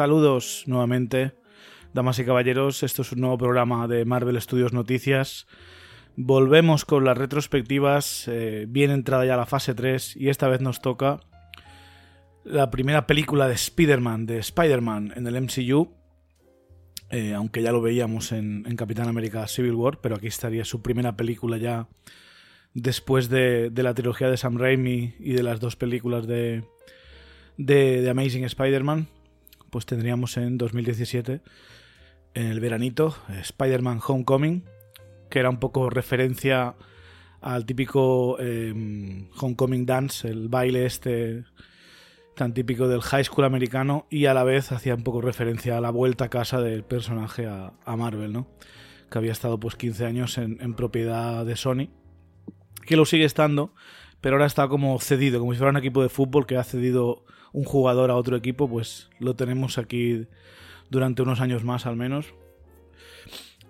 Saludos nuevamente, damas y caballeros. Esto es un nuevo programa de Marvel Studios Noticias. Volvemos con las retrospectivas, eh, bien entrada ya la fase 3 y esta vez nos toca la primera película de Spider-Man, de Spider-Man en el MCU. Eh, aunque ya lo veíamos en, Capitán América Civil War, pero aquí estaría su primera película ya después de, la trilogía de Sam Raimi y de las dos películas de, de, Amazing Spider-Man, pues tendríamos en 2017, en el veranito, Spider-Man Homecoming, que era un poco referencia al típico em, Homecoming Dance, el baile este tan típico del high school americano y a la vez hacía un poco referencia a la vuelta a casa del personaje a, Marvel, ¿no? Que había estado pues 15 años en, en, propiedad de Sony, que lo sigue estando, pero ahora está como cedido, como si fuera un equipo de fútbol que ha cedido un jugador a otro equipo, pues lo tenemos aquí durante unos años más al menos.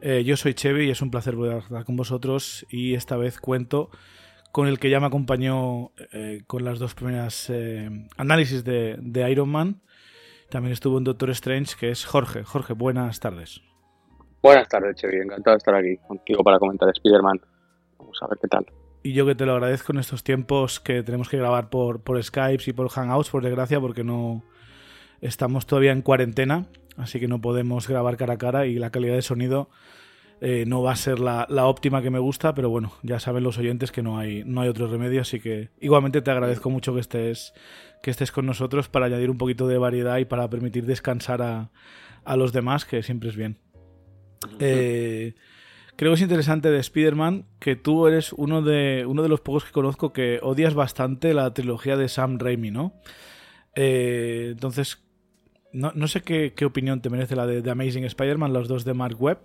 Eh, yo soy Chevy y es un placer poder estar con vosotros y esta vez cuento con el que ya me acompañó eh, con las dos primeras eh, análisis de, de, Iron Man. También estuvo en Doctor Strange, que es Jorge. Jorge, buenas tardes. Buenas tardes, Chevy. Encantado de estar aquí contigo para comentar Spider-Man. Vamos a ver qué tal y yo que te lo agradezco en estos tiempos que tenemos que grabar por, por Skype y por Hangouts, por desgracia, porque no estamos todavía en cuarentena, así que no podemos grabar cara a cara y la calidad de sonido eh, no va a ser la, óptima que me gusta, pero bueno, ya saben los oyentes que no hay, no hay otro remedio, así que igualmente te agradezco mucho que estés, que estés con nosotros para añadir un poquito de variedad y para permitir descansar a, a los demás, que siempre es bien. Eh, Creo que es interesante de Spider-Man que tú eres uno de, uno de los pocos que conozco que odias bastante la trilogía de Sam Raimi, ¿no? Eh, entonces, no, sé qué, opinión te merece la de, Amazing Spider-Man, los dos de Mark Webb,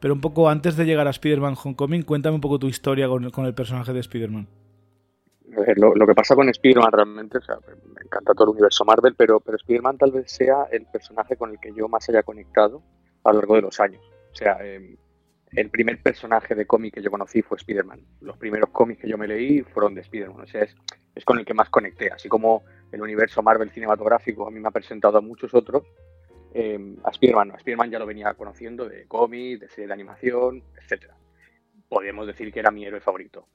pero un poco antes de llegar a Spider-Man Homecoming, cuéntame un poco tu historia con, el personaje de Spider-Man. Lo, lo, que pasa con Spider-Man realmente, o sea, me encanta todo el universo Marvel, pero, pero Spider-Man tal vez sea el personaje con el que yo más haya conectado a lo largo de los años. O sea, eh, el primer personaje de cómic que yo conocí fue Spider-Man. Los primeros cómics que yo me leí fueron de Spider-Man. O sea, es, con el que más conecté. Así como el universo Marvel cinematográfico a mí me ha presentado a muchos otros, eh, a Spider-Man. A Spider-Man ya lo venía conociendo de cómics, de serie de animación, etcétera. Podríamos decir que era mi héroe favorito.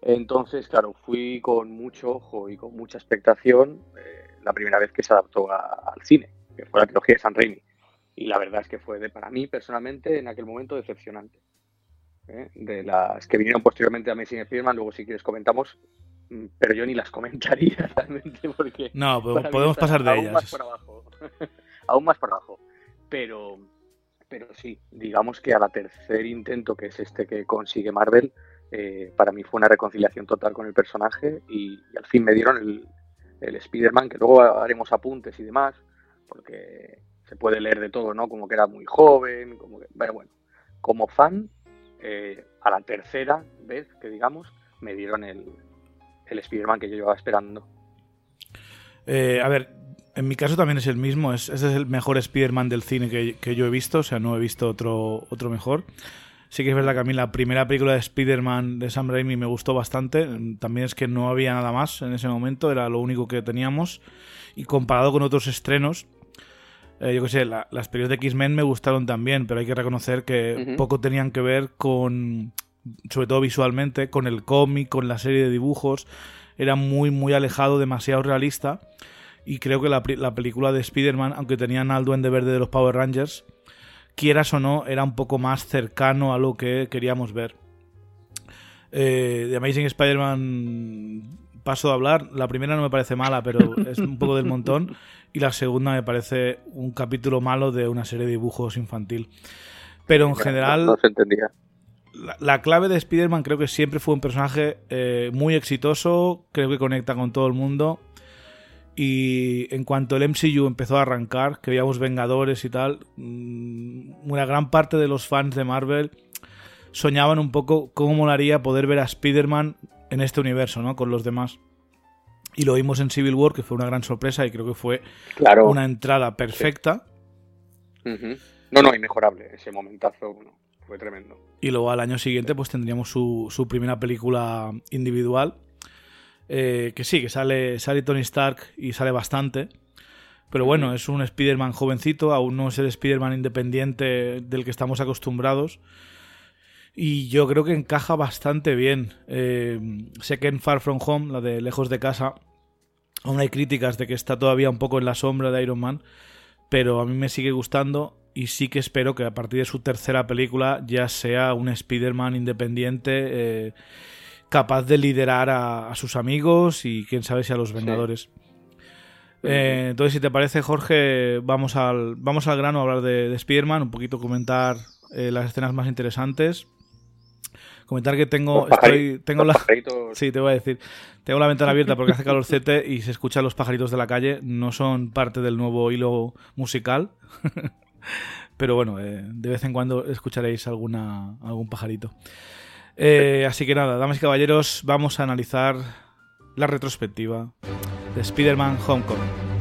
Entonces, claro, fui con mucho ojo y con mucha expectación eh, la primera vez que se adaptó al cine, que fue la trilogía de San Raimi y la verdad es que fue de, para mí personalmente en aquel momento decepcionante. ¿eh? De las que vinieron posteriormente a Amazing Spider-Man, luego si quieres comentamos, mm, pero yo ni las comentaría realmente porque... No, podemos pasar de aún ellas. Más por abajo. aún más por abajo. Pero, pero sí, digamos que a la tercer intento, que es este que consigue Marvel, eh, para mí fue una reconciliación total con el personaje y, y al fin me dieron el, el Spider-Man, que luego haremos apuntes y demás, porque se puede leer de todo, ¿no? Como que era muy joven, como que, pero bueno, como fan, eh, a la tercera vez que digamos, me dieron el, el Spider-Man que yo llevaba esperando. Eh, a ver, en mi caso también es el mismo, es, ese es el mejor Spider-Man del cine que, yo he visto, o sea, no he visto otro, otro mejor. Sí que es verdad que a mí la primera película de Spider-Man de Sam Raimi me gustó bastante. También es que no había nada más en ese momento, era lo único que teníamos. Y comparado con otros estrenos, eh, yo qué sé, las películas de X-Men me gustaron también, pero hay que reconocer que poco tenían que ver con, sobre todo visualmente, con el cómic, con la serie de dibujos. Era muy, muy alejado, demasiado realista. Y creo que la, película de Spider-Man, aunque tenían al Duende Verde de los Power Rangers, quieras o no, era un poco más cercano a lo que queríamos ver. Eh, The Amazing Spider-Man paso de hablar. La primera no me parece mala, pero es un poco del montón. Y la segunda me parece un capítulo malo de una serie de dibujos infantil. Pero en general. No se entendía. La, clave de Spider-Man creo que siempre fue un personaje eh, muy exitoso. Creo que conecta con todo el mundo. Y en cuanto el MCU empezó a arrancar, que veíamos Vengadores y tal, mm, una gran parte de los fans de Marvel soñaban un poco cómo molaría poder ver a Spider-Man en este universo, ¿no? Con los demás. Y lo vimos en Civil War, que fue una gran sorpresa y creo que fue una entrada perfecta. No, no, inmejorable. Ese momentazo fue tremendo. Y luego al año siguiente pues tendríamos su, su primera película individual. Eh, que sí, que sale, sale Tony Stark y sale bastante. Pero bueno, es un Spider-Man jovencito, aún no es el Spider-Man independiente del que estamos acostumbrados. Y yo creo que encaja bastante bien. Eh, sé que en Far From Home, la de Lejos de Casa, aún hay críticas de que está todavía un poco en la sombra de Iron Man. Pero a mí me sigue gustando y sí que espero que a partir de su tercera película ya sea un Spider-Man independiente eh, capaz de liderar a, sus amigos y quién sabe si a los Vengadores. Eh, entonces, si te parece, Jorge, vamos al, vamos al grano a hablar de, de Spider-Man, un poquito comentar eh, las escenas más interesantes. Comentar que tengo. Estoy, tengo la, sí, te voy a decir. Tengo la ventana abierta porque hace calorcete y se escuchan los pajaritos de la calle. No son parte del nuevo hilo musical. Pero bueno, eh, de vez en cuando escucharéis alguna, algún pajarito. así que nada, damas y caballeros, vamos a analizar la retrospectiva de Spider-Man Homecoming.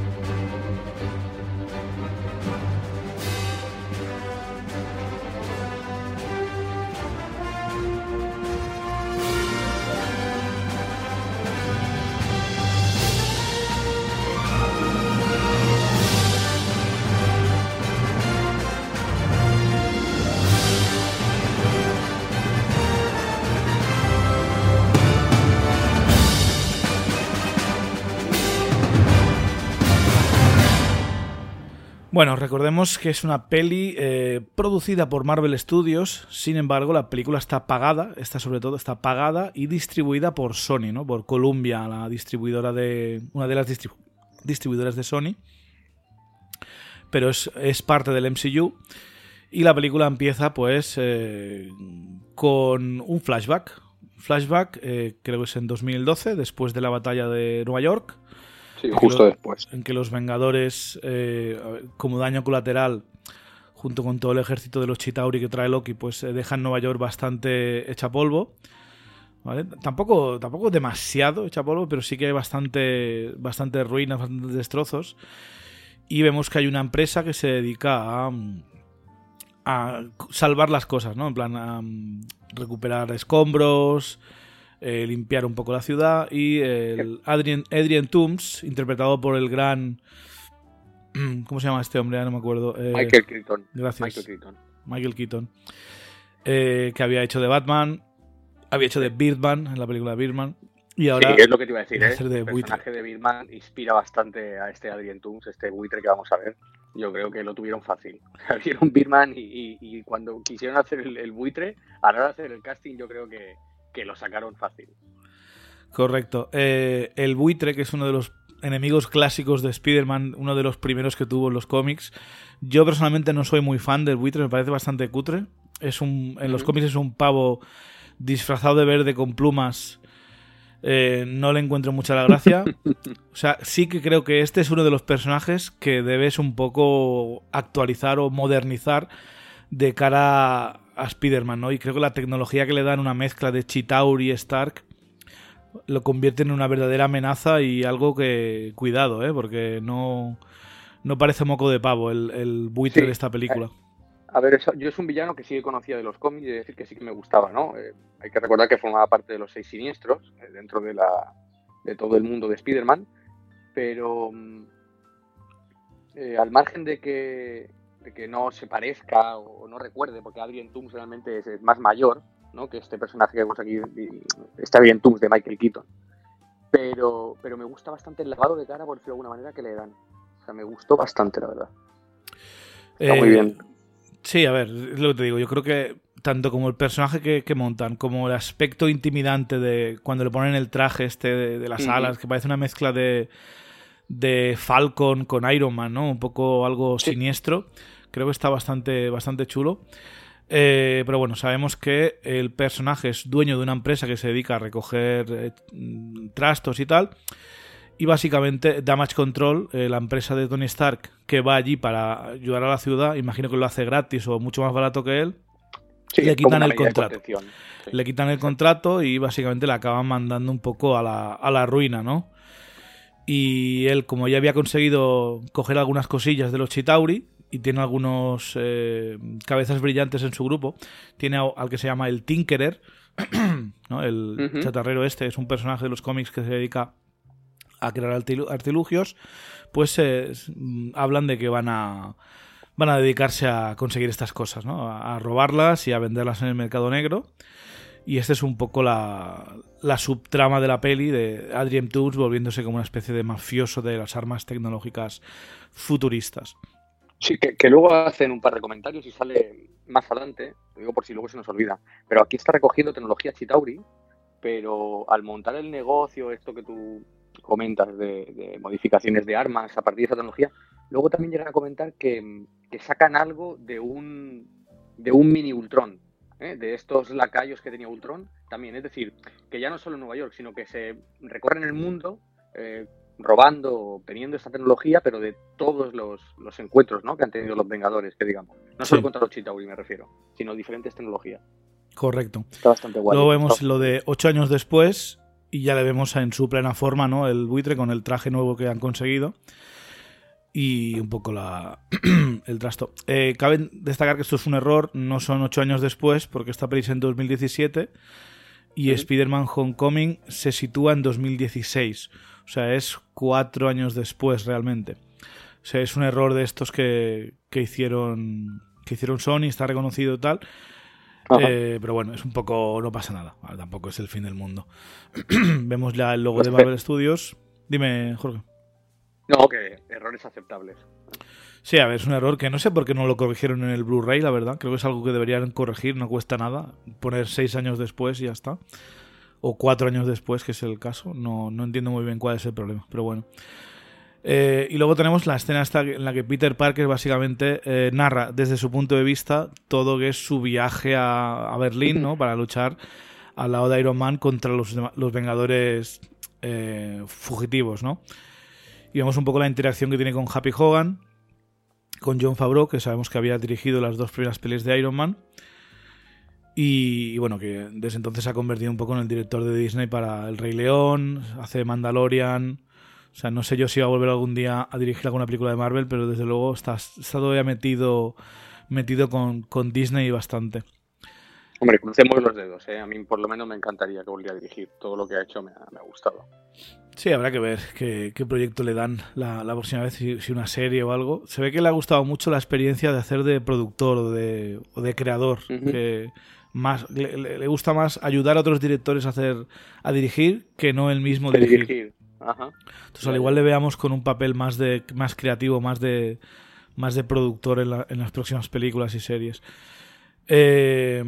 Bueno, recordemos que es una peli eh, producida por Marvel Studios, sin embargo la película está pagada, está sobre todo está pagada y distribuida por Sony, ¿no? Por Columbia, la distribuidora de una de las distribuidoras de Sony, pero es, parte del MCU y la película empieza pues eh, con un flashback, flashback eh, creo que es en 2012, después de la batalla de Nueva York justo después. En que los Vengadores, eh, como daño colateral, junto con todo el ejército de los Chitauri que trae Loki, pues eh, dejan Nueva York bastante hecha polvo. ¿Vale? Tampoco, tampoco demasiado hecha polvo, pero sí que hay bastante, bastante ruinas, bastantes destrozos. Y vemos que hay una empresa que se dedica a, a salvar las cosas, ¿no? En plan, a recuperar escombros, eh, limpiar un poco la ciudad y el Adrian, Adrian Toomes, interpretado por el gran... ¿Cómo se llama este hombre? no me acuerdo. Eh, Michael Keaton. Gracias. Michael Keaton. Michael Keaton. Eh, que había hecho de Batman, había hecho de Birdman en la película de Birdman. Y ahora sí, es lo que te iba a decir, el personaje de Birdman inspira bastante a este Adrian Toomes, este buitre que vamos a ver. Yo creo que lo tuvieron fácil. Vieron Birdman y, cuando quisieron hacer el, el, buitre, a la hora de hacer el casting, yo creo que, que lo sacaron fácil. Correcto. Eh, el buitre, que es uno de los enemigos clásicos de Spider-Man, uno de los primeros que tuvo en los cómics. Yo personalmente no soy muy fan del buitre, me parece bastante cutre. Es un, en los cómics es un pavo disfrazado de verde con plumas. Eh, no le encuentro mucha la gracia. O sea, sí que creo que este es uno de los personajes que debes un poco actualizar o modernizar de cara a Spider-Man, ¿no? Y creo que la tecnología que le dan una mezcla de Chitauri y Stark lo convierte en una verdadera amenaza y algo que cuidado, ¿eh? Porque no, no parece moco de pavo el, el buitre de esta película. A ver, yo es un villano que sí que conocía de los cómics y decir que sí que me gustaba, ¿no? Eh, hay que recordar que formaba parte de los seis siniestros eh, dentro de, la, de todo el mundo de Spider-Man, pero mm, eh, al margen de que de que no se parezca o no recuerde, porque Adrien Toomes realmente es, más mayor ¿no? que este personaje que vemos aquí, este Adrien Toomes de Michael Keaton. Pero, pero me gusta bastante el lavado de cara, por decirlo de alguna manera, que le dan. O sea, me gustó bastante, la verdad. Está muy eh, bien. Sí, a ver, es lo que te digo. Yo creo que tanto como el personaje que, montan, como el aspecto intimidante de cuando le ponen el traje este de, las alas, que parece una mezcla de, de Falcon con Iron Man, ¿no? Un poco algo siniestro. Creo que está bastante, bastante chulo. Eh, pero bueno, sabemos que el personaje es dueño de una empresa que se dedica a recoger eh, trastos y tal. Y básicamente Damage Control, eh, la empresa de Tony Stark, que va allí para ayudar a la ciudad, imagino que lo hace gratis o mucho más barato que él, le quitan el contrato. Le quitan el contrato y básicamente le acaban mandando un poco a la, a la ruina, ¿no? Y él, como ya había conseguido coger algunas cosillas de los Chitauri y tiene algunos eh, cabezas brillantes en su grupo, tiene al que se llama el Tinkerer, ¿no? el chatarrero este, es un personaje de los cómics que se dedica a crear artilugios, pues eh, hablan de que van a van a dedicarse a conseguir estas cosas, ¿no? A, robarlas y a venderlas en el mercado negro. Y esta es un poco la, subtrama de la peli de Adrien Tools volviéndose como una especie de mafioso de las armas tecnológicas futuristas. Sí, que, luego hacen un par de comentarios y sale más adelante, lo digo por si luego se nos olvida, pero aquí está recogiendo tecnología Chitauri, pero al montar el negocio, esto que tú comentas de, modificaciones de armas a partir de esa tecnología, luego también llegan a comentar que, sacan algo de un, de un mini Ultron, ¿eh? de estos lacayos que tenía Ultron, también, es decir, que ya no solo en Nueva York, sino que se recorren el mundo eh, robando, teniendo esta tecnología, pero de todos los, encuentros ¿no? que han tenido los Vengadores, que digamos. No solo contra los Chitauri me refiero, sino diferentes tecnologías. Correcto. Está bastante guay. Luego vemos lo de ocho años después y ya le vemos en su plena forma, ¿no? El buitre con el traje nuevo que han conseguido y un poco la el trasto. Eh, cabe destacar que esto es un error, no son ocho años después, porque esta peli en 2017 y Spider-Man Homecoming se sitúa en 2016. O sea, es cuatro años después realmente. O sea, es un error de estos que, que hicieron que hicieron Sony, está reconocido y tal. Eh, pero bueno, es un poco. No pasa nada. tampoco es el fin del mundo. Vemos ya el logo pues de Marvel Studios. Dime, Jorge. No, que errores aceptables. Sí, a ver, es un error que no sé por qué no lo corrigieron en el Blu-ray, la verdad. Creo que es algo que deberían corregir, no cuesta nada. Poner seis años después y ya está o cuatro años después, que es el caso. No, no entiendo muy bien cuál es el problema, pero bueno. Eh, y luego tenemos la escena esta en la que Peter Parker básicamente eh, narra desde su punto de vista todo que es su viaje a, Berlín, ¿no? Para luchar al lado de Iron Man contra los, los Vengadores eh, fugitivos, ¿no? Y vemos un poco la interacción que tiene con Happy Hogan, con John Favreau, que sabemos que había dirigido las dos primeras pelis de Iron Man. Y, bueno, que desde entonces se ha convertido un poco en el director de Disney para El Rey León, hace Mandalorian. O sea, no sé yo si va a volver algún día a dirigir alguna película de Marvel, pero desde luego está, está todavía metido, metido con, con Disney bastante. Hombre, crucemos los dedos, ¿eh? A mí por lo menos me encantaría que volviera a dirigir. Todo lo que ha hecho me ha, gustado. Sí, habrá que ver qué, proyecto le dan la, próxima vez, si, una serie o algo. Se ve que le ha gustado mucho la experiencia de hacer de productor o de, o de creador. que más le, gusta más ayudar a otros directores a hacer a dirigir que no él mismo dirigir. Entonces al igual le veamos con un papel más de más creativo, más de más de productor en, las próximas películas y series. Eh,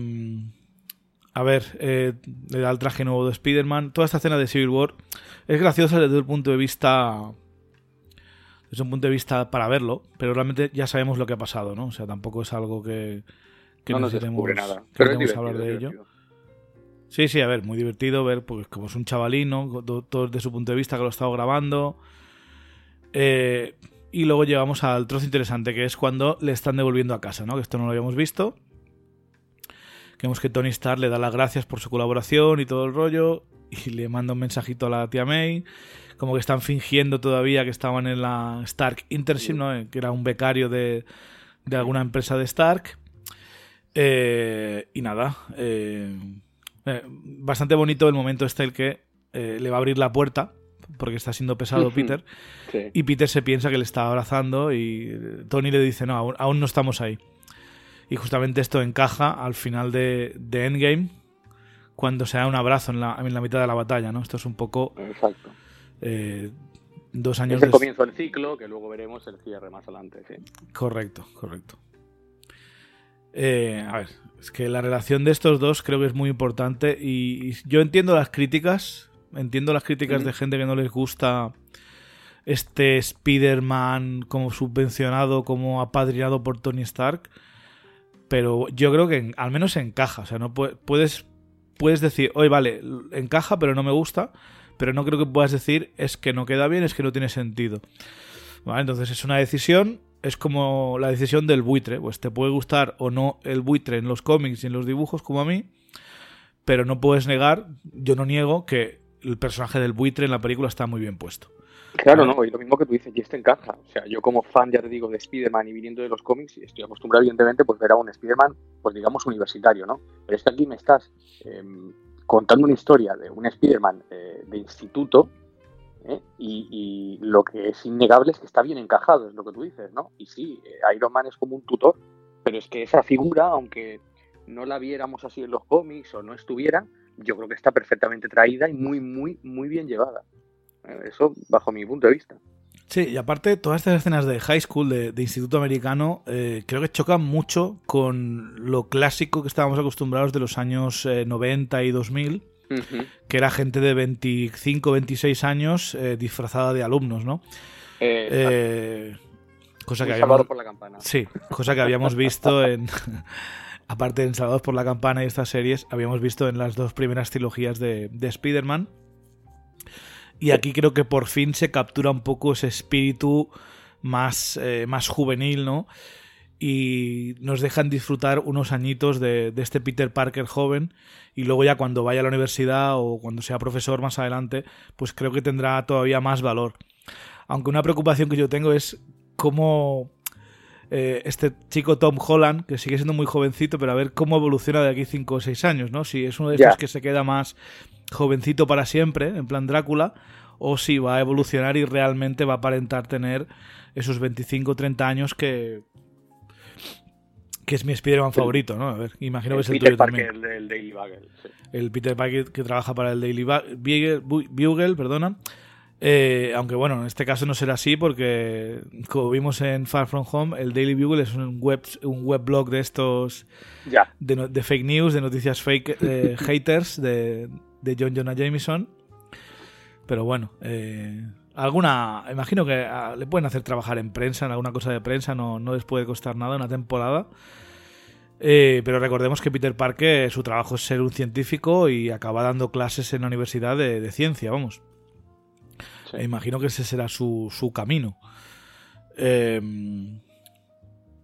a ver, eh, le da el traje nuevo de Spider-Man. Toda esta escena de Civil War es graciosa desde el punto de vista. Desde un punto de vista para verlo, pero realmente ya sabemos lo que ha pasado, ¿no? O sea, tampoco es algo que, que no nos descubre nada. Pero es hablar de ello. Sí, sí, a ver, muy divertido ver, pues como es un chavalino, todo desde su punto de vista que lo ha estado grabando. Eh, y luego llegamos al trozo interesante, que es cuando le están devolviendo a casa, ¿no? Que esto no lo habíamos visto. Vemos que Tony Stark le da las gracias por su colaboración y todo el rollo. Y le manda un mensajito a la tía May. Como que están fingiendo todavía que estaban en la Stark Internship, ¿no? Que era un becario de, de alguna empresa de Stark. Eh, y nada, eh, eh, bastante bonito el momento este el que le va a abrir la puerta porque está siendo pesado Peter y Peter se piensa que le está abrazando y Tony le dice no, aún, no estamos ahí. Y justamente esto encaja al final de, Endgame cuando se da un abrazo en la, en la, mitad de la batalla, ¿no? Esto es un poco... Exacto. dos años... Es el comienzo del ciclo, que luego veremos el cierre más adelante, sí. Correcto, correcto. Eh, a ver, es que la relación de estos dos creo que es muy importante y, yo entiendo las críticas, entiendo las críticas de gente que no les gusta este Spider-Man como subvencionado, como apadrinado por Tony Stark, pero yo creo que al menos encaja, o sea, no puedes puedes decir, oye, vale, encaja, pero no me gusta, pero no creo que puedas decir es que no queda bien, es que no tiene sentido. Vale, entonces es una decisión es como la decisión del buitre. Pues te puede gustar o no el buitre en los cómics y en los dibujos, como a mí, pero no puedes negar, yo no niego que el personaje del buitre en la película está muy bien puesto. Claro, no, y lo mismo que tú dices, y esto encaja. O sea, yo como fan, ya te digo, de Spider-Man y viniendo de los cómics, estoy acostumbrado, evidentemente, pues ver a un Spider-Man, pues digamos, universitario, ¿no? Pero es que aquí me estás em, contando una historia de un Spider-Man eh, de instituto, ¿eh? y, lo que es innegable es que está bien encajado, es lo que tú dices, ¿no? Y sí, eh, Iron Man es como un tutor, pero es que esa figura, aunque no la viéramos así en los cómics o no estuviera, yo creo que está perfectamente traída y muy, muy, muy bien llevada. Eh, eso bajo mi punto de vista. Sí, y aparte, todas estas escenas de high school, de, instituto americano, eh, creo que chocan mucho con lo clásico que estábamos acostumbrados de los años 90 y 2000 que era gente de 25, 26 años eh, disfrazada de alumnos, ¿no? Eh, cosa que habíamos, por la campana. Sí, cosa que habíamos visto en... aparte de Salvados por la Campana y estas series, habíamos visto en las dos primeras trilogías de, de Spider-Man. Y aquí creo que por fin se captura un poco ese espíritu más, eh, más juvenil, ¿no? y nos dejan disfrutar unos añitos de, este Peter Parker joven y luego ya cuando vaya a la universidad o cuando sea profesor más adelante, pues creo que tendrá todavía más valor. Aunque una preocupación que yo tengo es cómo eh, este chico Tom Holland, que sigue siendo muy jovencito, pero a ver cómo evoluciona de aquí 5 o 6 años, ¿no? Si es uno de esos que se queda más jovencito para siempre, en plan Drácula, o si va a evolucionar y realmente va a aparentar tener esos 25 o 30 años que, que es mi Spider-Man favorito, ¿no? A ver, imagino que es el Peter tuyo Parker, también. El, Daily Bugle. El Peter Parker que trabaja para el Daily Bugle, Bugle perdona. Eh, aunque bueno, en este caso no será así porque, como vimos en Far From Home, el Daily Bugle es un web un blog de estos ya. De, fake news, de noticias fake, eh, haters de, de John Jonah Jameson. Pero bueno, eh, alguna imagino que ah, le pueden hacer trabajar en prensa en alguna cosa de prensa no, no les puede costar nada una temporada. Eh, pero recordemos que Peter Parker su trabajo es ser un científico y acaba dando clases en la universidad de, ciencia vamos. E imagino que ese será su, su camino. Em,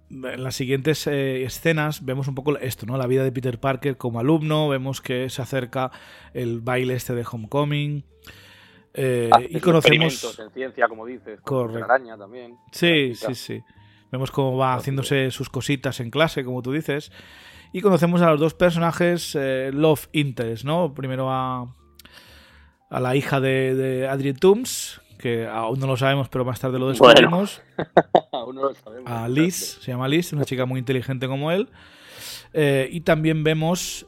en las siguientes eh, escenas vemos un poco esto, ¿no? La vida de Peter Parker como alumno, vemos que se acerca el baile este de Homecoming, eh, y conocemos. en ciencia, como dices, araña también. Sí, sí, sí. Vemos cómo va haciéndose sus cositas en clase, como tú dices. Y conocemos a los dos personajes eh, Love Interest, ¿no? Primero a, a la hija de, de Adrian Toomes, que aún no lo sabemos, pero más tarde lo descubrimos. aún no lo sabemos. A Liz, se llama Liz, una chica muy inteligente como él. Eh, y también vemos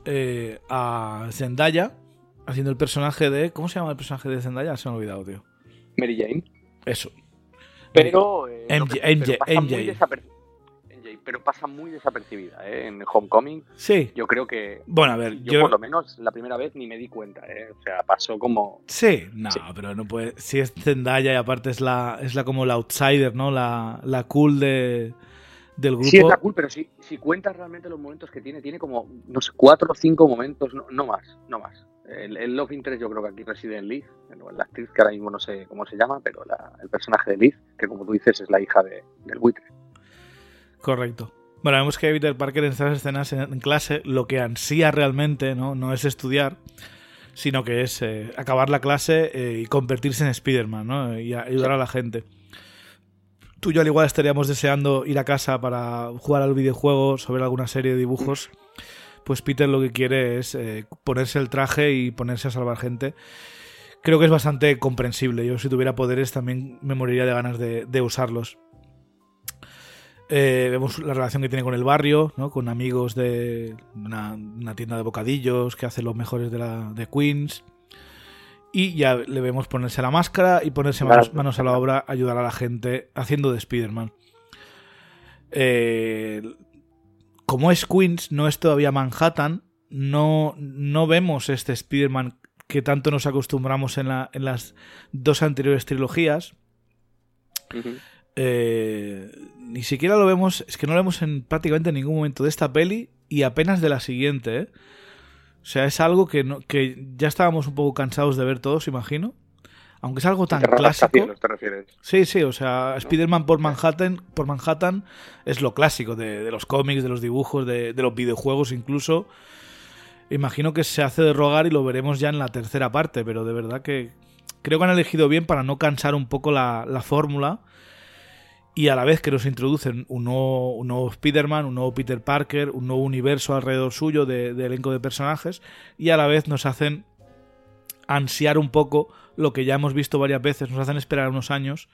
a Zendaya, haciendo el personaje de. ¿Cómo se llama el personaje de Zendaya? Se me ha olvidado, tío. Mary Jane. Eso. Pero. Eh, MJ, pero pasa muy desapercibida, ¿eh? En Homecoming. Sí. Yo creo que. Bueno, a ver. Yo, por lo menos la primera vez ni me di cuenta, ¿eh? O sea, pasó como. Sí, no, pero no puede. Si es Zendaya y aparte es la, es la como la outsider, ¿no? La, la cool de del grupo. Sí, es la cool, pero si, si cuentas realmente los momentos que tiene, tiene como, no sé, cuatro o cinco momentos, no, no más, no más. El, Love Interest yo creo que aquí reside en Liz, la actriz que ahora mismo no sé cómo se llama, pero el personaje de Liz, que como tú dices es la hija de, del buitre. Correcto. Bueno, vemos que Peter Parker en estas escenas en, clase lo que ansía realmente no, no es estudiar, sino que es eh, acabar la clase eh, y convertirse en Spider-Man ¿no? y ayudar a la gente. Tú y yo al igual estaríamos deseando ir a casa para jugar al videojuego sobre alguna serie de dibujos pues Peter lo que quiere es eh, ponerse el traje y ponerse a salvar gente. Creo que es bastante comprensible. Yo si tuviera poderes también me moriría de ganas de, usarlos. Eh, vemos la relación que tiene con el barrio, ¿no? con amigos de una, tienda de bocadillos que hace los mejores de, la, de Queens. Y ya le vemos ponerse la máscara y ponerse manos, manos a la obra, ayudar a la gente haciendo de Spider-Man. Eh, como es Queens, no es todavía Manhattan, no, no vemos este Spider-Man que tanto nos acostumbramos en, la, en las dos anteriores trilogías. Eh, ni siquiera lo vemos, es que no lo vemos en prácticamente ningún momento de esta peli y apenas de la siguiente. ¿eh? O sea, es algo que, no, que ya estábamos un poco cansados de ver todos, imagino. Aunque es algo tan clásico. Te refieres? Sí, sí, o sea, Spider-Man por Manhattan, por Manhattan es lo clásico de, los cómics, de los dibujos, de, los videojuegos incluso. Imagino que se hace de rogar y lo veremos ya en la tercera parte, pero de verdad que creo que han elegido bien para no cansar un poco la, fórmula y a la vez que nos introducen un nuevo, un nuevo Spider-Man, un nuevo Peter Parker, un nuevo universo alrededor suyo de, de, elenco de personajes y a la vez nos hacen ansiar un poco lo que ya hemos visto varias veces, nos hacen esperar unos años,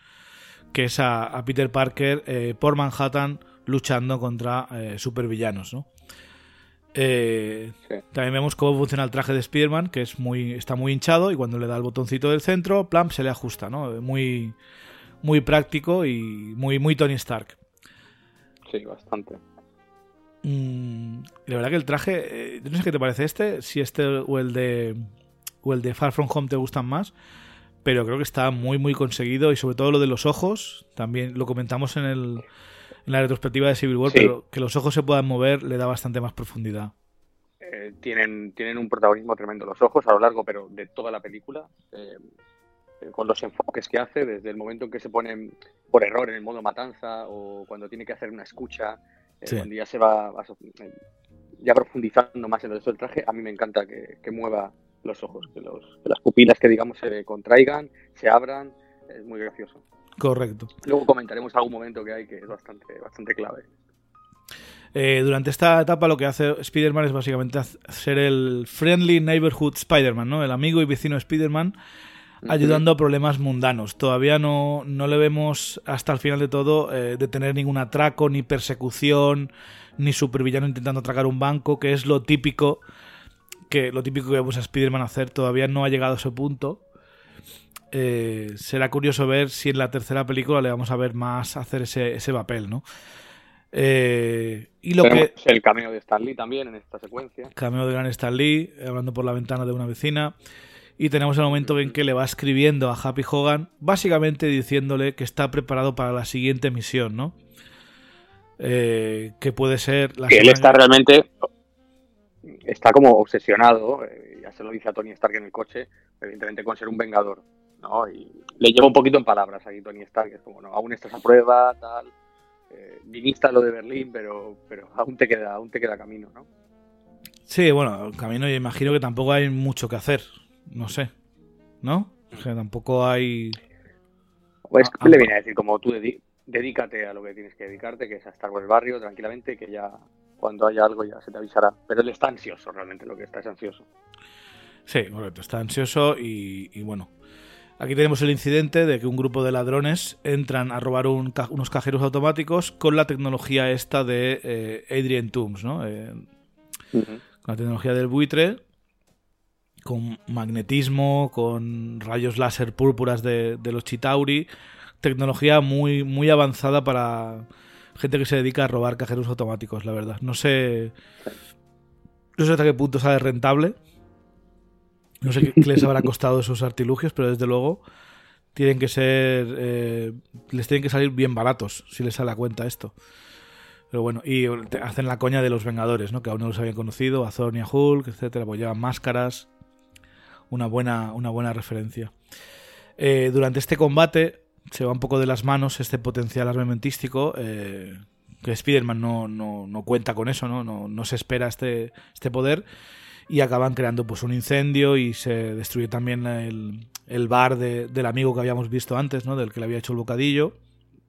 que es a, Peter Parker eh, por Manhattan luchando contra eh, supervillanos, ¿no? Eh, también vemos cómo funciona el traje de Spider-Man, que es muy, está muy hinchado y cuando le da el botoncito del centro, plum, se le ajusta, ¿no? Muy, muy práctico y muy, muy Tony Stark. Sí, bastante. Mm, la verdad que el traje, eh, no sé qué te parece este, si este o el de o el de Far From Home te gustan más, pero creo que está muy muy conseguido y sobre todo lo de los ojos, también lo comentamos en el en la retrospectiva de Civil War, pero que los ojos se puedan mover le da bastante más profundidad. Eh, tienen, tienen un protagonismo tremendo los ojos a lo largo, pero de toda la película, eh, eh, con los enfoques que hace, desde el momento en que se ponen por error en el modo matanza o cuando tiene que hacer una escucha, cuando ya se va, ya profundizando más en el del traje, a mí me encanta que, mueva los ojos, que, los, que las pupilas que digamos se contraigan, se abran, es muy gracioso. Correcto. Luego comentaremos algún momento que hay que es bastante, bastante clave. Eh, durante esta etapa lo que hace Spider-Man es básicamente ser el Friendly Neighborhood Spider-Man, ¿no? El amigo y vecino Spider-Man ayudando a problemas mundanos. Todavía no, no, le vemos hasta el final de todo eh, de tener ningún atraco, ni persecución, ni supervillano intentando atracar un banco, que es lo típico que lo típico que vemos a Spider-Man hacer. Todavía no ha llegado a ese punto. Eh, será curioso ver si en la tercera película le vamos a ver más hacer ese, ese papel, ¿no? Eh, y lo que el cameo de Stan Lee también en esta secuencia. Cameo de gran Stan Lee, hablando por la ventana de una vecina. Y tenemos el momento en que le va escribiendo a Happy Hogan, básicamente diciéndole que está preparado para la siguiente misión, ¿no? Eh, que puede ser la que él está realmente está como obsesionado, ya se lo dice a Tony Stark en el coche, evidentemente con ser un vengador. ¿no? Y le lleva un poquito en palabras aquí Tony Stark, es como, no, aún estás a prueba, tal, eh, viniste a lo de Berlín, pero, pero aún te queda, aún te queda camino, ¿no? Sí, bueno, camino y imagino que tampoco hay mucho que hacer, no sé, ¿no? O sea, tampoco hay... Pues ah, le viene a decir, como tú dedícate a lo que tienes que dedicarte, que es a estar por el barrio tranquilamente, que ya cuando haya algo ya se te avisará. Pero él está ansioso, realmente lo que está es ansioso. Sí, correcto, está ansioso y bueno, Aquí tenemos el incidente de que un grupo de ladrones entran a robar unos cajeros automáticos con la tecnología esta de eh, Adrian Toomes, ¿no? Eh, con la tecnología del buitre, con magnetismo, con rayos láser púrpuras de, los Chitauri, tecnología muy, muy avanzada para gente que se dedica a robar cajeros automáticos, la verdad. No sé, no sé hasta qué punto sale rentable no sé qué les habrá costado esos artilugios, pero desde luego tienen que ser. Eh, les tienen que salir bien baratos si les sale a cuenta esto. Pero bueno, y hacen la coña de los Vengadores, ¿no? Que aún no los habían conocido, a Thor y a Hulk, etcétera, pues llevan máscaras. Una buena, una buena referencia. Eh, durante este combate se va un poco de las manos este potencial armamentístico. Eh, que Spider-Man no, no, no, cuenta con eso, ¿no? No, no se espera este, este poder y acaban creando pues un incendio y se destruye también el, bar del amigo que habíamos visto antes, ¿no? Del que le había hecho el bocadillo.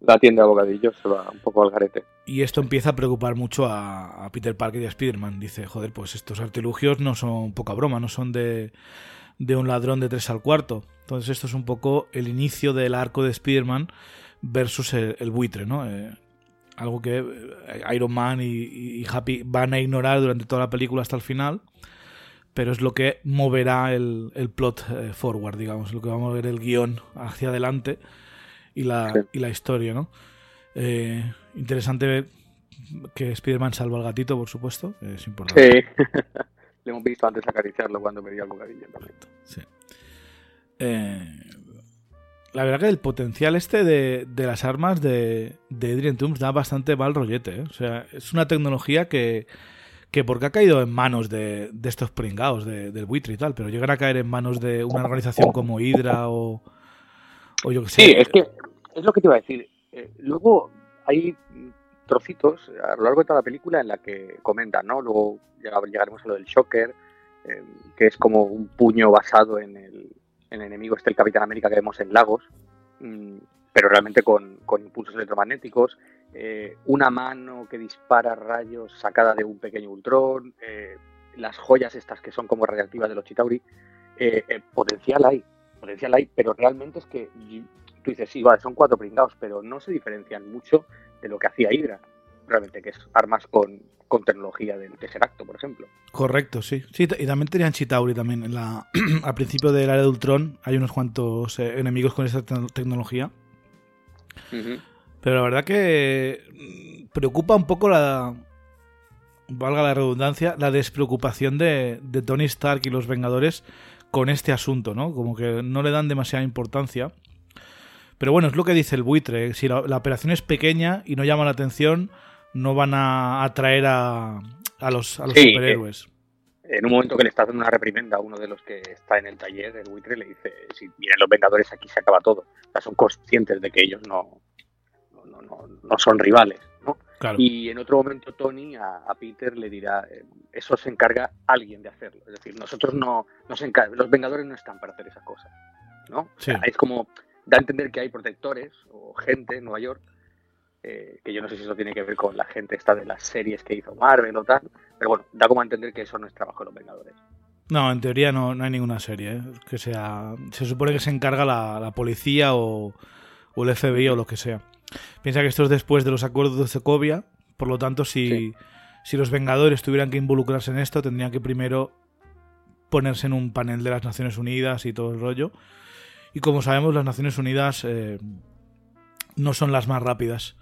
La tienda de bocadillo se va un poco al garete. Y esto empieza a preocupar mucho a, Peter Parker y a Spider-Man. Dice, joder, pues estos artilugios no son poca broma, no son de, de un ladrón de tres al cuarto. Entonces esto es un poco el inicio del arco de Spider-Man versus el, buitre, ¿no? Eh, algo que eh, Iron Man y, Happy van a ignorar durante toda la película hasta el final pero es lo que moverá el, plot eh, forward, digamos, lo que va a mover el guion hacia adelante y la, y la historia, ¿no? Eh, interesante ver que Spider-Man salva al gatito, por supuesto, es importante. Sí, le hemos visto antes acariciarlo cuando me dio el bocadillo Sí. Eh, la verdad que el potencial este de, las armas de, de Adrian Toomes da bastante mal rollete. O sea, es una tecnología que, que porque ha caído en manos de, estos pringados del buitre y tal, pero llegan a caer en manos de una organización como Hydra o, o yo que sé. Sí, es que es lo que te iba a decir. Eh, luego hay trocitos a lo largo de toda la película en la que comentan, ¿no? Luego llegaremos a lo del Shocker, eh, que es como un puño basado en el, enemigo este, el Capitán América que vemos en Lagos, mm, pero realmente con, con impulsos electromagnéticos. Eh, una mano que dispara rayos sacada de un pequeño ultrón, eh, las joyas estas que son como radiactivas de los Chitauri. eh, potencial hay, potencial hay, pero realmente es que tú dices, sí, vale, son cuatro pringados, pero no se diferencian mucho de lo que hacía Hydra, realmente, que es armas con, con tecnología del Tesseracto, por ejemplo. Correcto, sí. sí y también tenían Chitauri también. En la, al principio del área de Ultron hay unos cuantos eh, enemigos con esa tecnología. Pero la verdad que mm, preocupa un poco la, valga la redundancia, la despreocupación de, de, Tony Stark y los Vengadores con este asunto, ¿no? Como que no le dan demasiada importancia. Pero bueno, es lo que dice el buitre. Si la, operación es pequeña y no llama la atención, no van a atraer a, a los, a los superhéroes. en un momento que le está haciendo una reprimenda a uno de los que está en el taller, el buitre le dice, si vienen los Vengadores aquí se acaba todo. O sea, son conscientes de que ellos no, no, no, no son rivales. ¿no? Y en otro momento Tony a, Peter le dirá, eh, eso se encarga alguien de hacerlo. Es decir, nosotros no, nos los Vengadores no están para hacer esas cosas. ¿no? es como, da a entender que hay protectores o gente en Nueva York, eh, que yo no sé si eso tiene que ver con la gente esta de las series que hizo Marvel o tal, pero bueno, da como a entender que eso no es trabajo de los Vengadores. No, en teoría no, no hay ninguna serie. ¿eh? Que sea, se supone que se encarga la, la policía o, o, el FBI o lo que sea. Piensa que esto es después de los acuerdos de Sokovia, por lo tanto, si, si los Vengadores tuvieran que involucrarse en esto, tendrían que primero ponerse en un panel de las Naciones Unidas y todo el rollo. Y como sabemos, las Naciones Unidas eh, no son las más rápidas,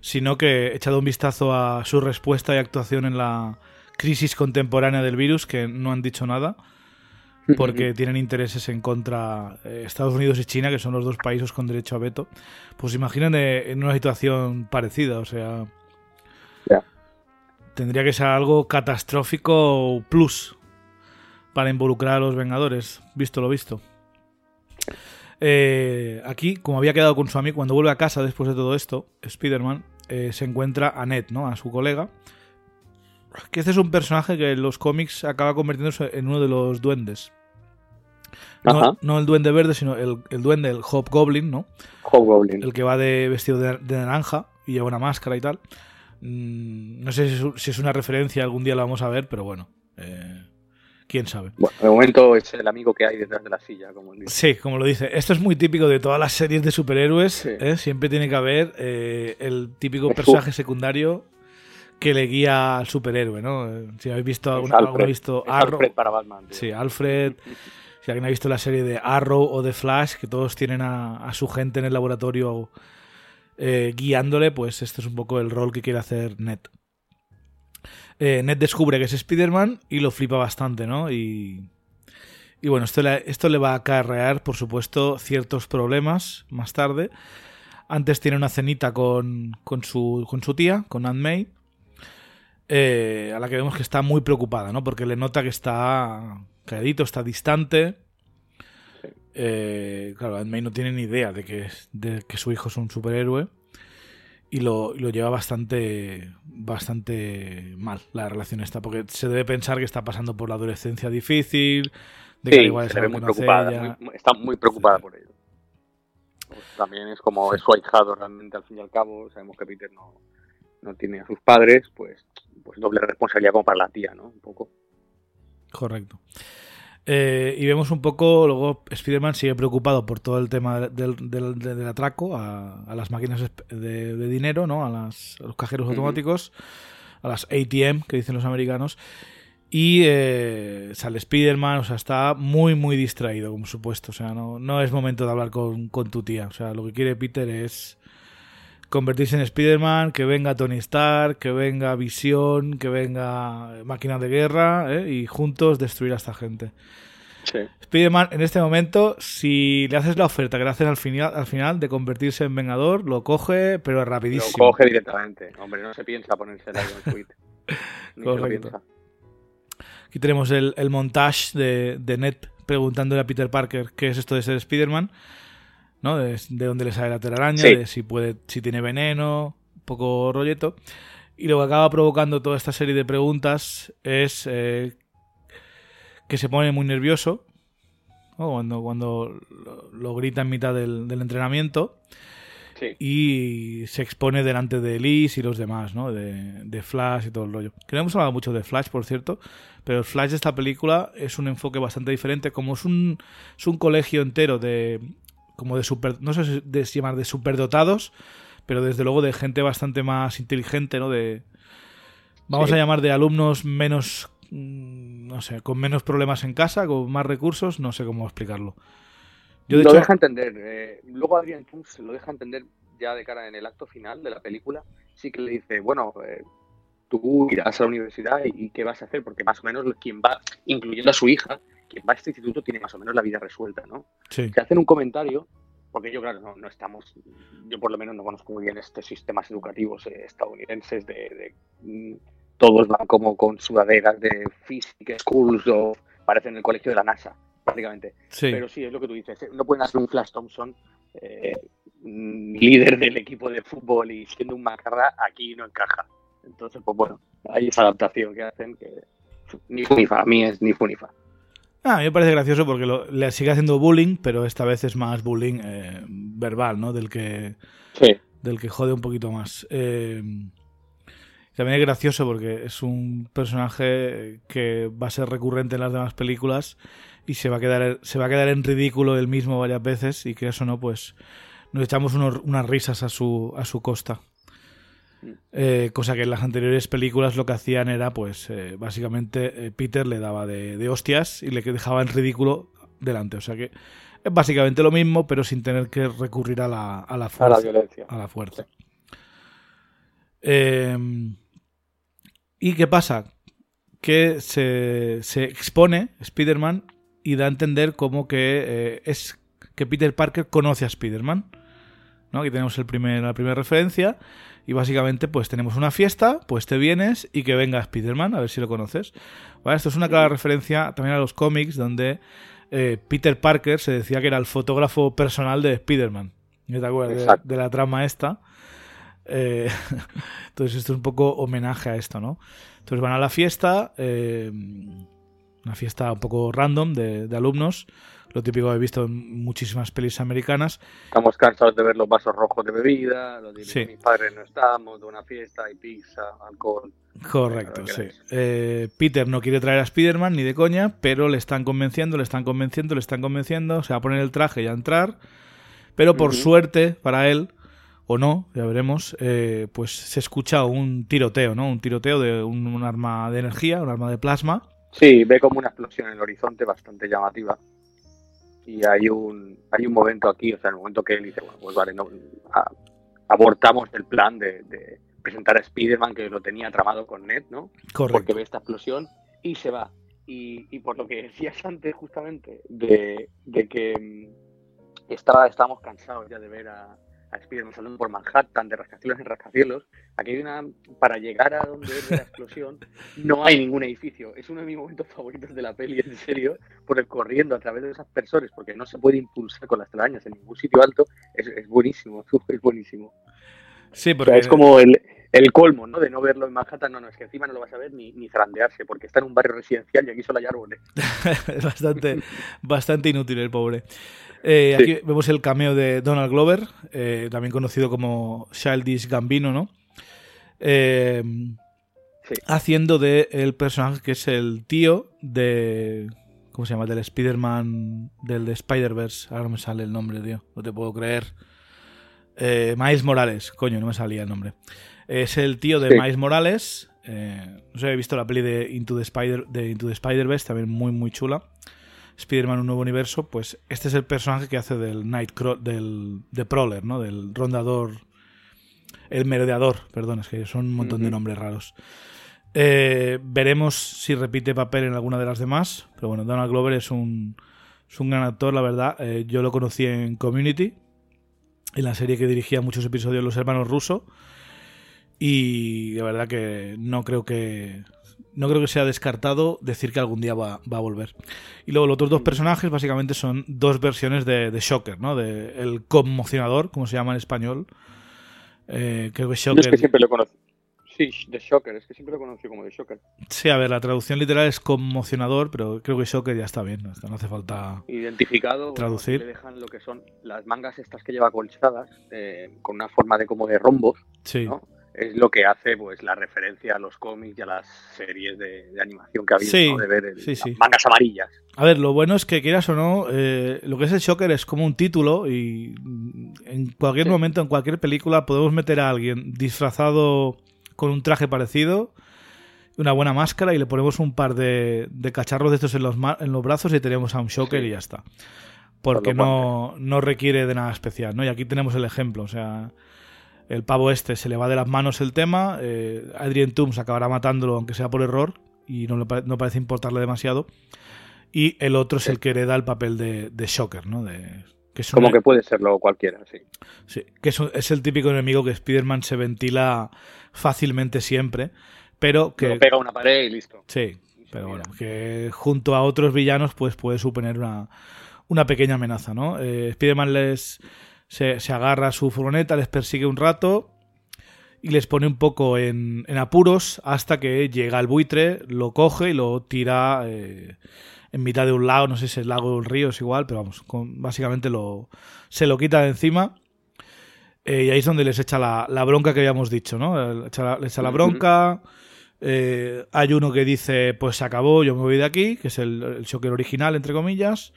sino que echado un vistazo a su respuesta y actuación en la crisis contemporánea del virus, que no han dicho nada, porque tienen intereses en contra eh, Estados Unidos y China, que son los dos países con derecho a veto, pues imaginen eh, en una situación parecida, o sea, tendría que ser algo catastrófico plus para involucrar a los Vengadores, visto lo visto. Eh, aquí, como había quedado con su amigo, cuando vuelve a casa después de todo esto, Spider-Man se encuentra a Ned, ¿no? A su colega, que este es un personaje que en los cómics acaba convirtiéndose en uno de los duendes. No, el duende verde, sino el, duende, el Hobgoblin, ¿no? Hobgoblin. El que va de vestido de, naranja y lleva una máscara y tal. Mm, no sé si es, una referencia, algún día la vamos a ver, pero bueno. Eh, quién sabe. Bueno, de momento es el amigo que hay detrás de la silla, como dice. Sí, como lo dice. Esto es muy típico de todas las series de superhéroes. ¿eh? Siempre tiene que haber eh, el típico personaje secundario que le guía al superhéroe, ¿no? Si habéis visto alguna, Alfred, visto Alfred para Batman. Sí, Alfred. Si alguien ha visto la serie de Arrow o de Flash, que todos tienen a, su gente en el laboratorio eh, guiándole, pues este es un poco el rol que quiere hacer Ned. Eh, Ned descubre que es Spider-Man y lo flipa bastante, ¿no? Y, y bueno, esto le, esto le va a acarrear, por supuesto, ciertos problemas más tarde. Antes tiene una cenita con, con, su, con su tía, con Aunt May eh, a la que vemos que está muy preocupada, ¿no? Porque le nota que está calladito, está distante. Eh, claro, Aunt May no tiene ni idea de que, de que su hijo es un superhéroe y lo, lo, lleva bastante bastante mal la relación esta, porque se debe pensar que está pasando por la adolescencia difícil, de que igual se ve muy preocupada, está muy preocupada por ello. también es como es su ahijado realmente al fin y al cabo, sabemos que Peter no, no tiene a sus padres, pues pues doble responsabilidad como para la tía, ¿no? Un poco. Correcto. Eh, y vemos un poco, luego Spider-Man sigue preocupado por todo el tema del, atraco a, las máquinas de, dinero, ¿no? A, las, los cajeros automáticos, a las ATM, que dicen los americanos. Y eh, sale Spider-Man, o sea, está muy, muy distraído, como supuesto. O sea, no, no es momento de hablar con, con tu tía. O sea, lo que quiere Peter es convertirse en Spider-Man, que venga Tony Stark, que venga Visión, que venga Máquina de Guerra ¿eh? y juntos destruir a esta gente. Sí. Spider-Man en este momento, si le haces la oferta que le hacen al final, al final de convertirse en Vengador, lo coge, pero rapidísimo. Lo coge directamente. Hombre, no se piensa ponerse el tweet. Correcto. Aquí tenemos el, montage de, de Ned preguntándole a Peter Parker qué es esto de ser Spider-Man. ¿No? De, dónde le sale la telaraña, de si puede, si tiene veneno, un poco rolleto. Y lo que acaba provocando toda esta serie de preguntas es eh, que se pone muy nervioso cuando, cuando lo, grita en mitad del, entrenamiento. y se expone delante de Elise y los demás, ¿no? De, Flash y todo el rollo. Que no hemos hablado mucho de Flash, por cierto, pero el Flash de esta película es un enfoque bastante diferente, como es un, es un colegio entero de como de super, no sé si llamar de superdotados, pero desde luego de gente bastante más inteligente, ¿no? De vamos a llamar de alumnos menos mm, no sé, con menos problemas en casa, con más recursos, no sé cómo explicarlo lo deja entender. Eh, luego Adrian Kunz lo deja entender ya de cara en el acto final de la película. Sí que le dice, bueno, eh, tú irás a la universidad y, qué vas a hacer, porque más o menos quien va, incluyendo a su hija, quien va a este instituto tiene más o menos la vida resuelta, ¿no? Sí. Se hacen un comentario, porque yo, claro, no, no estamos, yo por lo menos no conozco muy bien estos sistemas educativos eh, estadounidenses de, mm, todos van como con sudaderas de physics schools o parecen el colegio de la NASA prácticamente. Pero sí, es lo que tú dices. ¿eh? No pueden hacer un Flash Thompson eh, líder del equipo de fútbol y siendo un macarra, aquí no encaja. Entonces, pues bueno, hay esa adaptación que hacen que ni funifa, a mí es ni funifa. Ah, a mí me parece gracioso porque le sigue haciendo bullying, pero esta vez es más bullying eh, verbal, ¿no? Del que, del que jode un poquito más. también es gracioso porque es un personaje que va a ser recurrente en las demás películas y se va a quedar se va a quedar en ridículo él mismo varias veces y que eso no pues nos echamos unas risas a su a su costa. Eh, cosa que en las anteriores películas lo que hacían era pues eh, básicamente eh, Peter le daba de, hostias y le dejaba en ridículo delante. O sea que es básicamente lo mismo pero sin tener que recurrir a la, a la fuerza a la violencia. a la fuerza. Em, y qué pasa que se, se expone Spider-Man y da a entender como que es que Peter Parker conoce a Spider-Man. ¿No? Aquí tenemos el primer, la primera referencia y básicamente pues tenemos una fiesta, pues te vienes y que venga Spider-Man, a ver si lo conoces. Esto es una clara referencia también a los cómics donde eh, Peter Parker se decía que era el fotógrafo personal de Spider-Man. ¿Te acuerdas de, la trama esta? Eh, entonces esto es un poco homenaje a esto, ¿no? Entonces van a la fiesta, una fiesta un poco random de, alumnos, lo típico que he visto en muchísimas pelis americanas. Estamos cansados de ver los vasos rojos de bebida, lo de mis padres no estamos, de una fiesta y pizza, alcohol. Correcto, sí. Eh, Peter no quiere traer a Spider-Man ni de coña, pero le están convenciendo, le están convenciendo, le están convenciendo, se va a poner el traje y a entrar, pero por suerte para él, o no, ya veremos, eh, pues se escucha un tiroteo, ¿no? Un tiroteo de un arma de energía, un arma de plasma, Sí, ve como una explosión en el horizonte bastante llamativa. Y hay un, hay un momento aquí, o sea, el momento que él dice, bueno, pues vale, no, abortamos el plan de, presentar a Spider-Man que lo tenía tramado con Ned, ¿no? Correcto. Porque ve esta explosión y se va. Y, y por lo que decías antes, justamente, de, de que mm, estaba, estábamos cansados ya de ver a, a Spider-Man saltando por Manhattan, de rascacielos en rascacielos. Aquí hay una. Para llegar a donde es la explosión, no hay ningún edificio. Es uno de mis momentos favoritos de la peli, en serio, por el corriendo a través de esas personas, porque no se puede impulsar con las telarañas en ningún sitio alto. Es, es buenísimo, es buenísimo. Sí, porque. es como el, el, colmo, ¿no? De no verlo en Manhattan. No, no, es que encima no lo vas a ver ni, ni zarandearse, porque está en un barrio residencial y aquí solo hay árboles. es bastante, bastante inútil el pobre. Eh, aquí vemos el cameo de Donald Glover, eh, también conocido como Childish Gambino, ¿no? Eh, haciendo de el personaje que es el tío de. ¿Cómo se llama? Del Spider-Man. Del de Spider-Verse. Ahora no me sale el nombre, tío. No te puedo creer. Miles Morales. Coño, no me salía el nombre. Es el tío de Miles Morales. no sé, he visto la peli de Into the Spider de Into the Spider-Verse, también muy, muy chula. Spider-Man un nuevo universo, pues este es el personaje que hace del Nightcrawler, del de Prowler, ¿no? Del rondador, el merodeador, perdón, es que son un montón de nombres raros. Eh, veremos si repite papel en alguna de las demás, pero bueno, Donald Glover es un, es un gran actor, la verdad. Eh, yo lo conocí en Community, en la serie que dirigía muchos episodios Los Hermanos Russo, y la verdad que no creo que no creo que sea descartado decir que algún día va, a volver. Y luego los otros dos personajes básicamente son dos versiones de, Shocker, ¿no? De el conmocionador, como se llama en español. Eh, creo que Shocker... Es que siempre lo conozco. Sí, The Shocker, es que siempre lo conocí como The Shocker. Sí, a ver, la traducción literal es conmocionador, pero creo que Shocker ya está bien, no hace falta identificado. Traducir. le dejan lo que son las mangas estas que lleva colchadas, eh, con una forma de como de rombos, sí. ¿no? Es lo que hace pues la referencia a los cómics y a las series de, animación que ha habido, sí, de ver sí, sí. mangas amarillas. A ver, lo bueno es que quieras o no, eh, lo que es el Shocker es como un título y en cualquier momento, en cualquier película, podemos meter a alguien disfrazado con un traje parecido, una buena máscara y le ponemos un par de, de cacharros de estos en los, en los brazos y tenemos a un Shocker y ya está. Porque no, no requiere de nada especial, ¿no? Y aquí tenemos el ejemplo, o sea el pavo este se le va de las manos el tema, eh, Adrien Toomes acabará matándolo aunque sea por error y no, no parece importarle demasiado. Y el otro es el que hereda el papel de, Shocker, ¿no? De, que Como que puede serlo cualquiera, sí. Sí, que es, el típico enemigo que Spider-Man se ventila fácilmente siempre, pero que... pega una pared y listo. Sí, pero bueno, que junto a otros villanos pues puede suponer una, una pequeña amenaza, ¿no? Eh, Spider-Man les se, agarra a su furgoneta, les persigue un rato y les pone un poco en, apuros hasta que llega el buitre, lo coge y lo tira eh, en mitad de un lago, no sé si es el lago o el río, es igual, pero vamos, básicamente lo, se lo quita de encima. Eh, y ahí es donde les echa la, bronca que habíamos dicho, ¿no? Le echa la, echa la bronca. Eh, hay uno que dice, pues se acabó, yo me voy de aquí, que es el, el shocker original, entre comillas.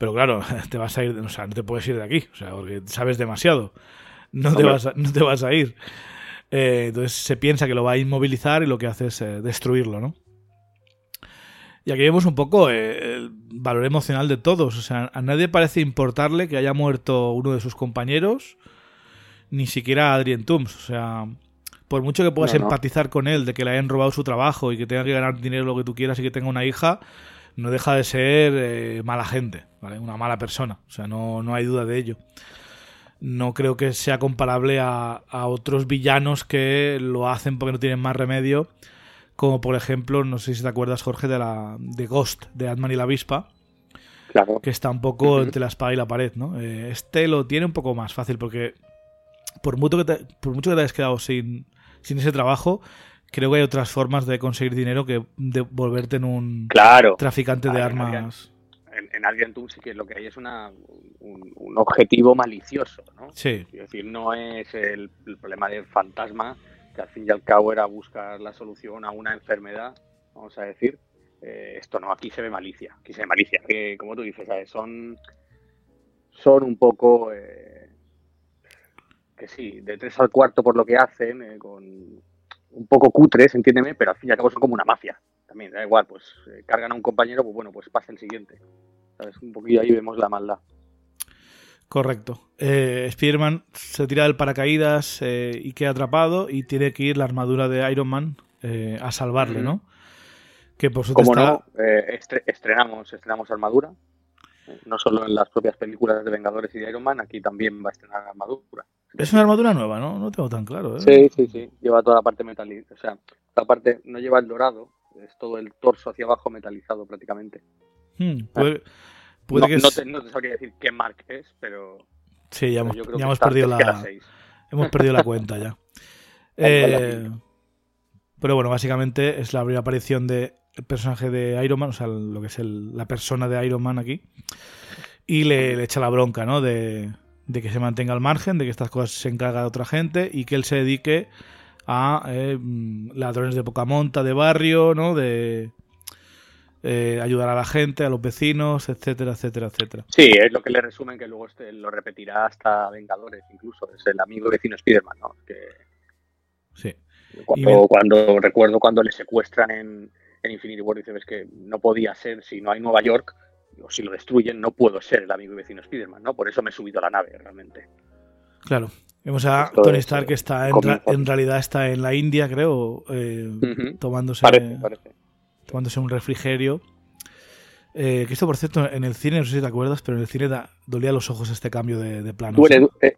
Pero claro, te vas a ir, o sea, no te puedes ir de aquí, o sea, porque sabes demasiado. No, te vas, a, no te vas a ir. Eh, entonces se piensa que lo va a inmovilizar y lo que hace es eh, destruirlo, ¿no? Y aquí vemos un poco eh, el valor emocional de todos. O sea, a nadie parece importarle que haya muerto uno de sus compañeros, ni siquiera a Adrien Toomes. O sea, por mucho que puedas empatizar con él de que le hayan robado su trabajo y que tenga que ganar dinero lo que tú quieras y que tenga una hija, no deja de ser eh, mala gente, ¿vale? Una mala persona. O sea, no, no hay duda de ello. No creo que sea comparable a, otros villanos que lo hacen porque no tienen más remedio. Como por ejemplo, no sé si te acuerdas, Jorge, de la de Ghost, de Ant-Man y la avispa. Claro. Que está un poco entre la espada y la pared, ¿no? Eh, este lo tiene un poco más fácil porque por mucho que te, por mucho que te hayas quedado sin, sin ese trabajo, creo que hay otras formas de conseguir dinero que de volverte en un traficante de armas. En, en Alien sí que lo que hay es una, un, objetivo malicioso, ¿no? Sí. Es decir, no es el, problema del fantasma, que al fin y al cabo era buscar la solución a una enfermedad, vamos a decir. Eh, esto no, aquí se ve malicia, aquí se ve malicia, que como tú dices, son, son un poco... Eh, que sí, de tres al cuarto por lo que hacen, eh, con un poco cutres, entiéndeme, pero al fin y al cabo son como una mafia. También, da igual, pues eh, cargan a un compañero, pues bueno, pues pasa el siguiente. ¿Sabes? Un poquillo ahí vemos la maldad. Correcto. Eh, Spider-Man se tira del paracaídas eh, y queda atrapado y tiene que ir la armadura de Iron Man eh, a salvarle, ¿no? Que por supuesto. Como no, estrenamos, estrenamos armadura. No solo en las propias películas de Vengadores y de Iron Man, aquí también va a estrenar armadura. Es una armadura nueva, ¿no? No tengo tan claro. ¿eh? Sí, sí, sí. Lleva toda la parte metalizada. O sea, la parte no lleva el dorado, es todo el torso hacia abajo metalizado prácticamente. Hmm, ah. puede, no, que no, te, no, te, sabría decir qué marca es, pero. Sí, ya hemos, ya hemos perdido la. Hemos perdido la cuenta ya. eh, pero bueno, básicamente es la primera aparición del personaje de Iron Man, o sea, lo que es el, la persona de Iron Man aquí. Y le, le echa la bronca, ¿no? De, de que se mantenga al margen, de que estas cosas se encarga de otra gente y que él se dedique a eh, ladrones de poca monta, de barrio, ¿no? De eh, ayudar a la gente, a los vecinos, etcétera, etcétera, etcétera. Sí, es lo que le resumen que luego este lo repetirá hasta Vengadores, incluso. Es el amigo vecino Spiderman, ¿no? Que... Sí. Cuando, cuando recuerdo cuando le secuestran en, en Infinity War, dice, ves que no podía ser si no hay Nueva York, o si lo destruyen, no puedo ser el amigo y vecino Spiderman, ¿no? Por eso me he subido a la nave, realmente. Claro. Vemos a Tony Stark que está en, realidad está en la India, creo, eh, tomándose, tomándose un refrigerio. Eh, que esto, por cierto, en el cine, no sé si te acuerdas, pero en el cine dolía los ojos este cambio de, plano. Duele, eh,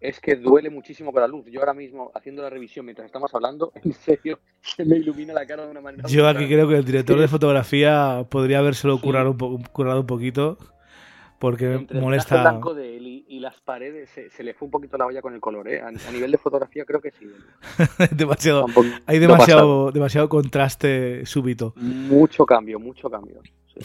es que duele muchísimo con la luz. Yo ahora mismo, haciendo la revisión mientras estamos hablando, en serio, se me ilumina la cara de una manera. Yo aquí creo que el director de fotografía podría habérselo curado, un curado un poquito, porque Entre el molesta. traje blanco de él y, y las paredes se, se le fue un poquito la olla con el color, ¿eh? A, a nivel de fotografía creo que sí. demasiado, hay no demasiado, contraste súbito. Mucho cambio, mucho cambio. Sí.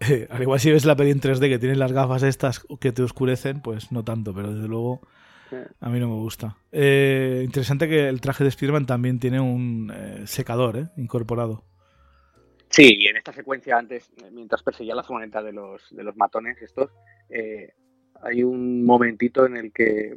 Al igual si ves la peli en 3D que tiene las gafas estas que te oscurecen, pues no tanto, pero desde luego a mí no me gusta. Eh, interesante que el traje de Spider-Man también tiene un eh, secador ¿eh? incorporado. Sí, y en esta secuencia antes, eh, mientras perseguía la furgoneta de los, de los matones estos, eh, hay un momentito en el que,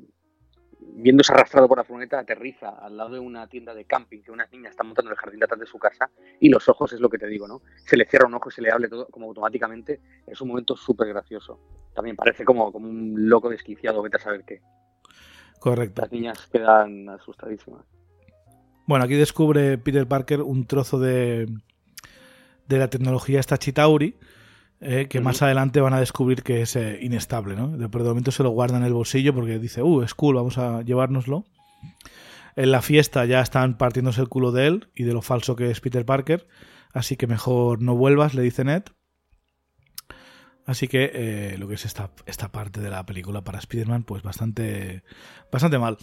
viéndose arrastrado por la furgoneta, aterriza al lado de una tienda de camping que unas niñas están montando en el jardín de atrás de su casa y los ojos es lo que te digo, ¿no? Se le cierra un ojo y se le hable todo como automáticamente. Es un momento súper gracioso. También parece como, como un loco desquiciado, vete a saber qué. Correcto. Las niñas quedan asustadísimas. Bueno, aquí descubre Peter Parker un trozo de, de la tecnología esta Chitauri, eh, que más adelante van a descubrir que es eh, inestable, ¿no? De, momento se lo guarda en el bolsillo porque dice, uh, es cool, vamos a llevárnoslo. En la fiesta ya están partiéndose el culo de él y de lo falso que es Peter Parker, así que mejor no vuelvas, le dice Ned. Así que eh, lo que es esta, esta parte de la película para Spider-Man, pues bastante, bastante mal.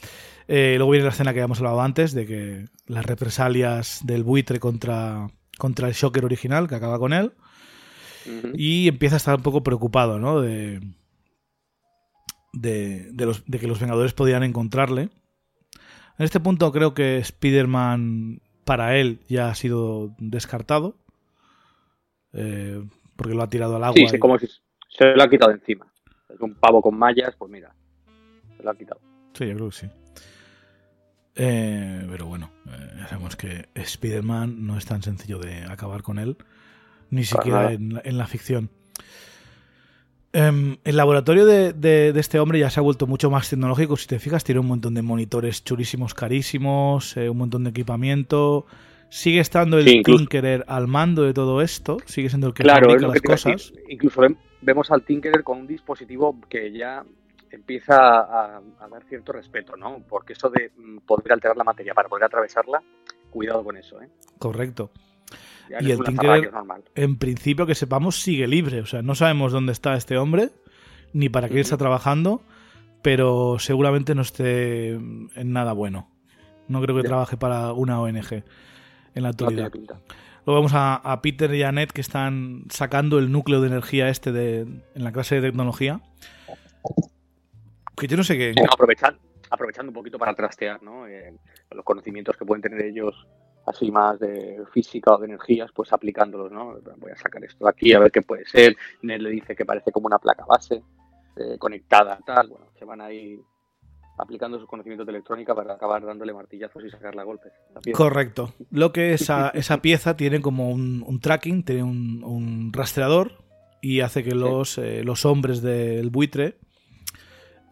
Luego viene la escena que habíamos hablado antes, de que las represalias del buitre contra, contra el Shocker original, que acaba con él, y empieza a estar un poco preocupado, ¿no? De, de, de los, de que los Vengadores podían encontrarle. En este punto creo que Spider-Man para él ya ha sido descartado. eh, porque lo ha tirado al agua. Sí, y- sí, como si se lo ha quitado encima. Es un pavo con mallas, pues mira, se lo ha quitado. Sí, yo creo que sí. Eh, pero bueno, eh, ya sabemos que Spider-Man no es tan sencillo de acabar con él, ni siquiera en la, en la ficción. Em, el laboratorio de, de- de este hombre ya se ha vuelto mucho más tecnológico. Si te fijas, tiene un montón de monitores chulísimos, carísimos, eh, un montón de equipamiento. Sigue estando el Sí, incluso- Tinkerer al mando de todo esto, sigue siendo el que Claro, fabrica las que cosas. decir. Incluso vem- vemos al Tinkerer con un dispositivo que ya empieza a, a dar cierto respeto, ¿no? Porque eso de mm, poder alterar la materia para poder atravesarla, cuidado con eso, ¿eh? Correcto. Ya Y no el Tinkerer- en principio que sepamos sigue libre. O sea, no sabemos dónde está este hombre, ni para qué está trabajando, pero seguramente no esté en nada bueno. No creo que Ya. trabaje para una ONG en la No actualidad. pinta. Luego vemos a, a Peter y a Ned que están sacando el núcleo de energía este de, en la clase de tecnología. Que yo no sé qué. Sí, no, aprovechan- aprovechando un poquito para trastear, ¿no? Eh, los conocimientos que pueden tener ellos así más de física o de energías, pues aplicándolos, ¿no? Voy a sacar esto de aquí a ver qué puede ser. Ned le dice que parece como una placa base eh, conectada, tal. Bueno, se van ahí aplicando sus conocimientos de electrónica para acabar dándole martillazos y sacarla a golpes. Correcto. Lo que esa, esa pieza tiene como un, un tracking, tiene un, un rastreador y hace que los, eh, los hombres del buitre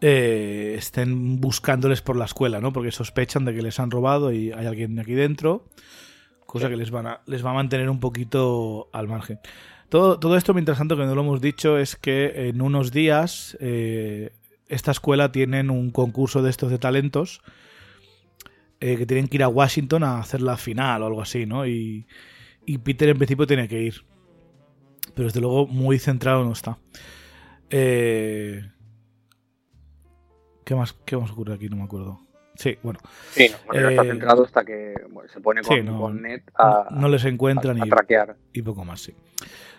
eh, estén buscándoles por la escuela, ¿no? Porque sospechan de que les han robado y hay alguien aquí dentro, cosa que les, van a, les va a mantener un poquito al margen. Todo, todo esto, mientras tanto, que no lo hemos dicho, es que en unos días eh, esta escuela tienen un concurso de estos de talentos eh, que tienen que ir a Washington a hacer la final o algo así, ¿no? Y, y Peter en principio tiene que ir. Pero desde luego muy centrado no está. Eh, ¿Qué más, ¿Qué más ocurre aquí? No me acuerdo. Sí, bueno. Sí, no, bueno, no está Eh, centrado hasta que bueno, se pone con, sí, no, con Ned a, no les encuentran a- a y, poco más, sí.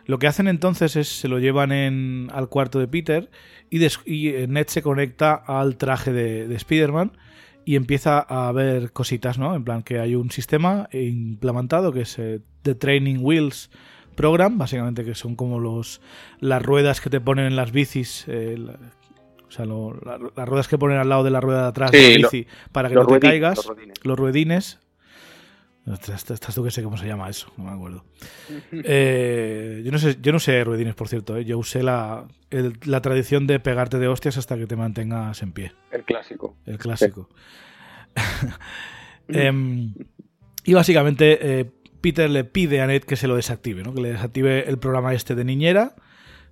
Lo que hacen entonces es se lo llevan en, al cuarto de Peter y, des- y, eh, Ned se conecta al traje de, de Spider-Man y empieza a ver cositas, ¿no? En plan que hay un sistema implementado que es eh, The Training Wheels Program, básicamente que son como los las ruedas que te ponen en las bicis, eh, o sea, lo- la- las ruedas que ponen al lado de la rueda de atrás Sí, de la lo- bici para que no te ruedines, caigas, los ruedines. los ruedines. Estás, tú que sé cómo se llama eso, no me acuerdo. Eh, yo no sé, yo no sé ruedines, por cierto. ¿eh? Yo usé la, el- la tradición de pegarte de hostias hasta que te mantengas en pie. El clásico. El clásico. Em, y básicamente eh, Peter le pide a Ned que se lo desactive, ¿no? que le desactive el programa este de niñera,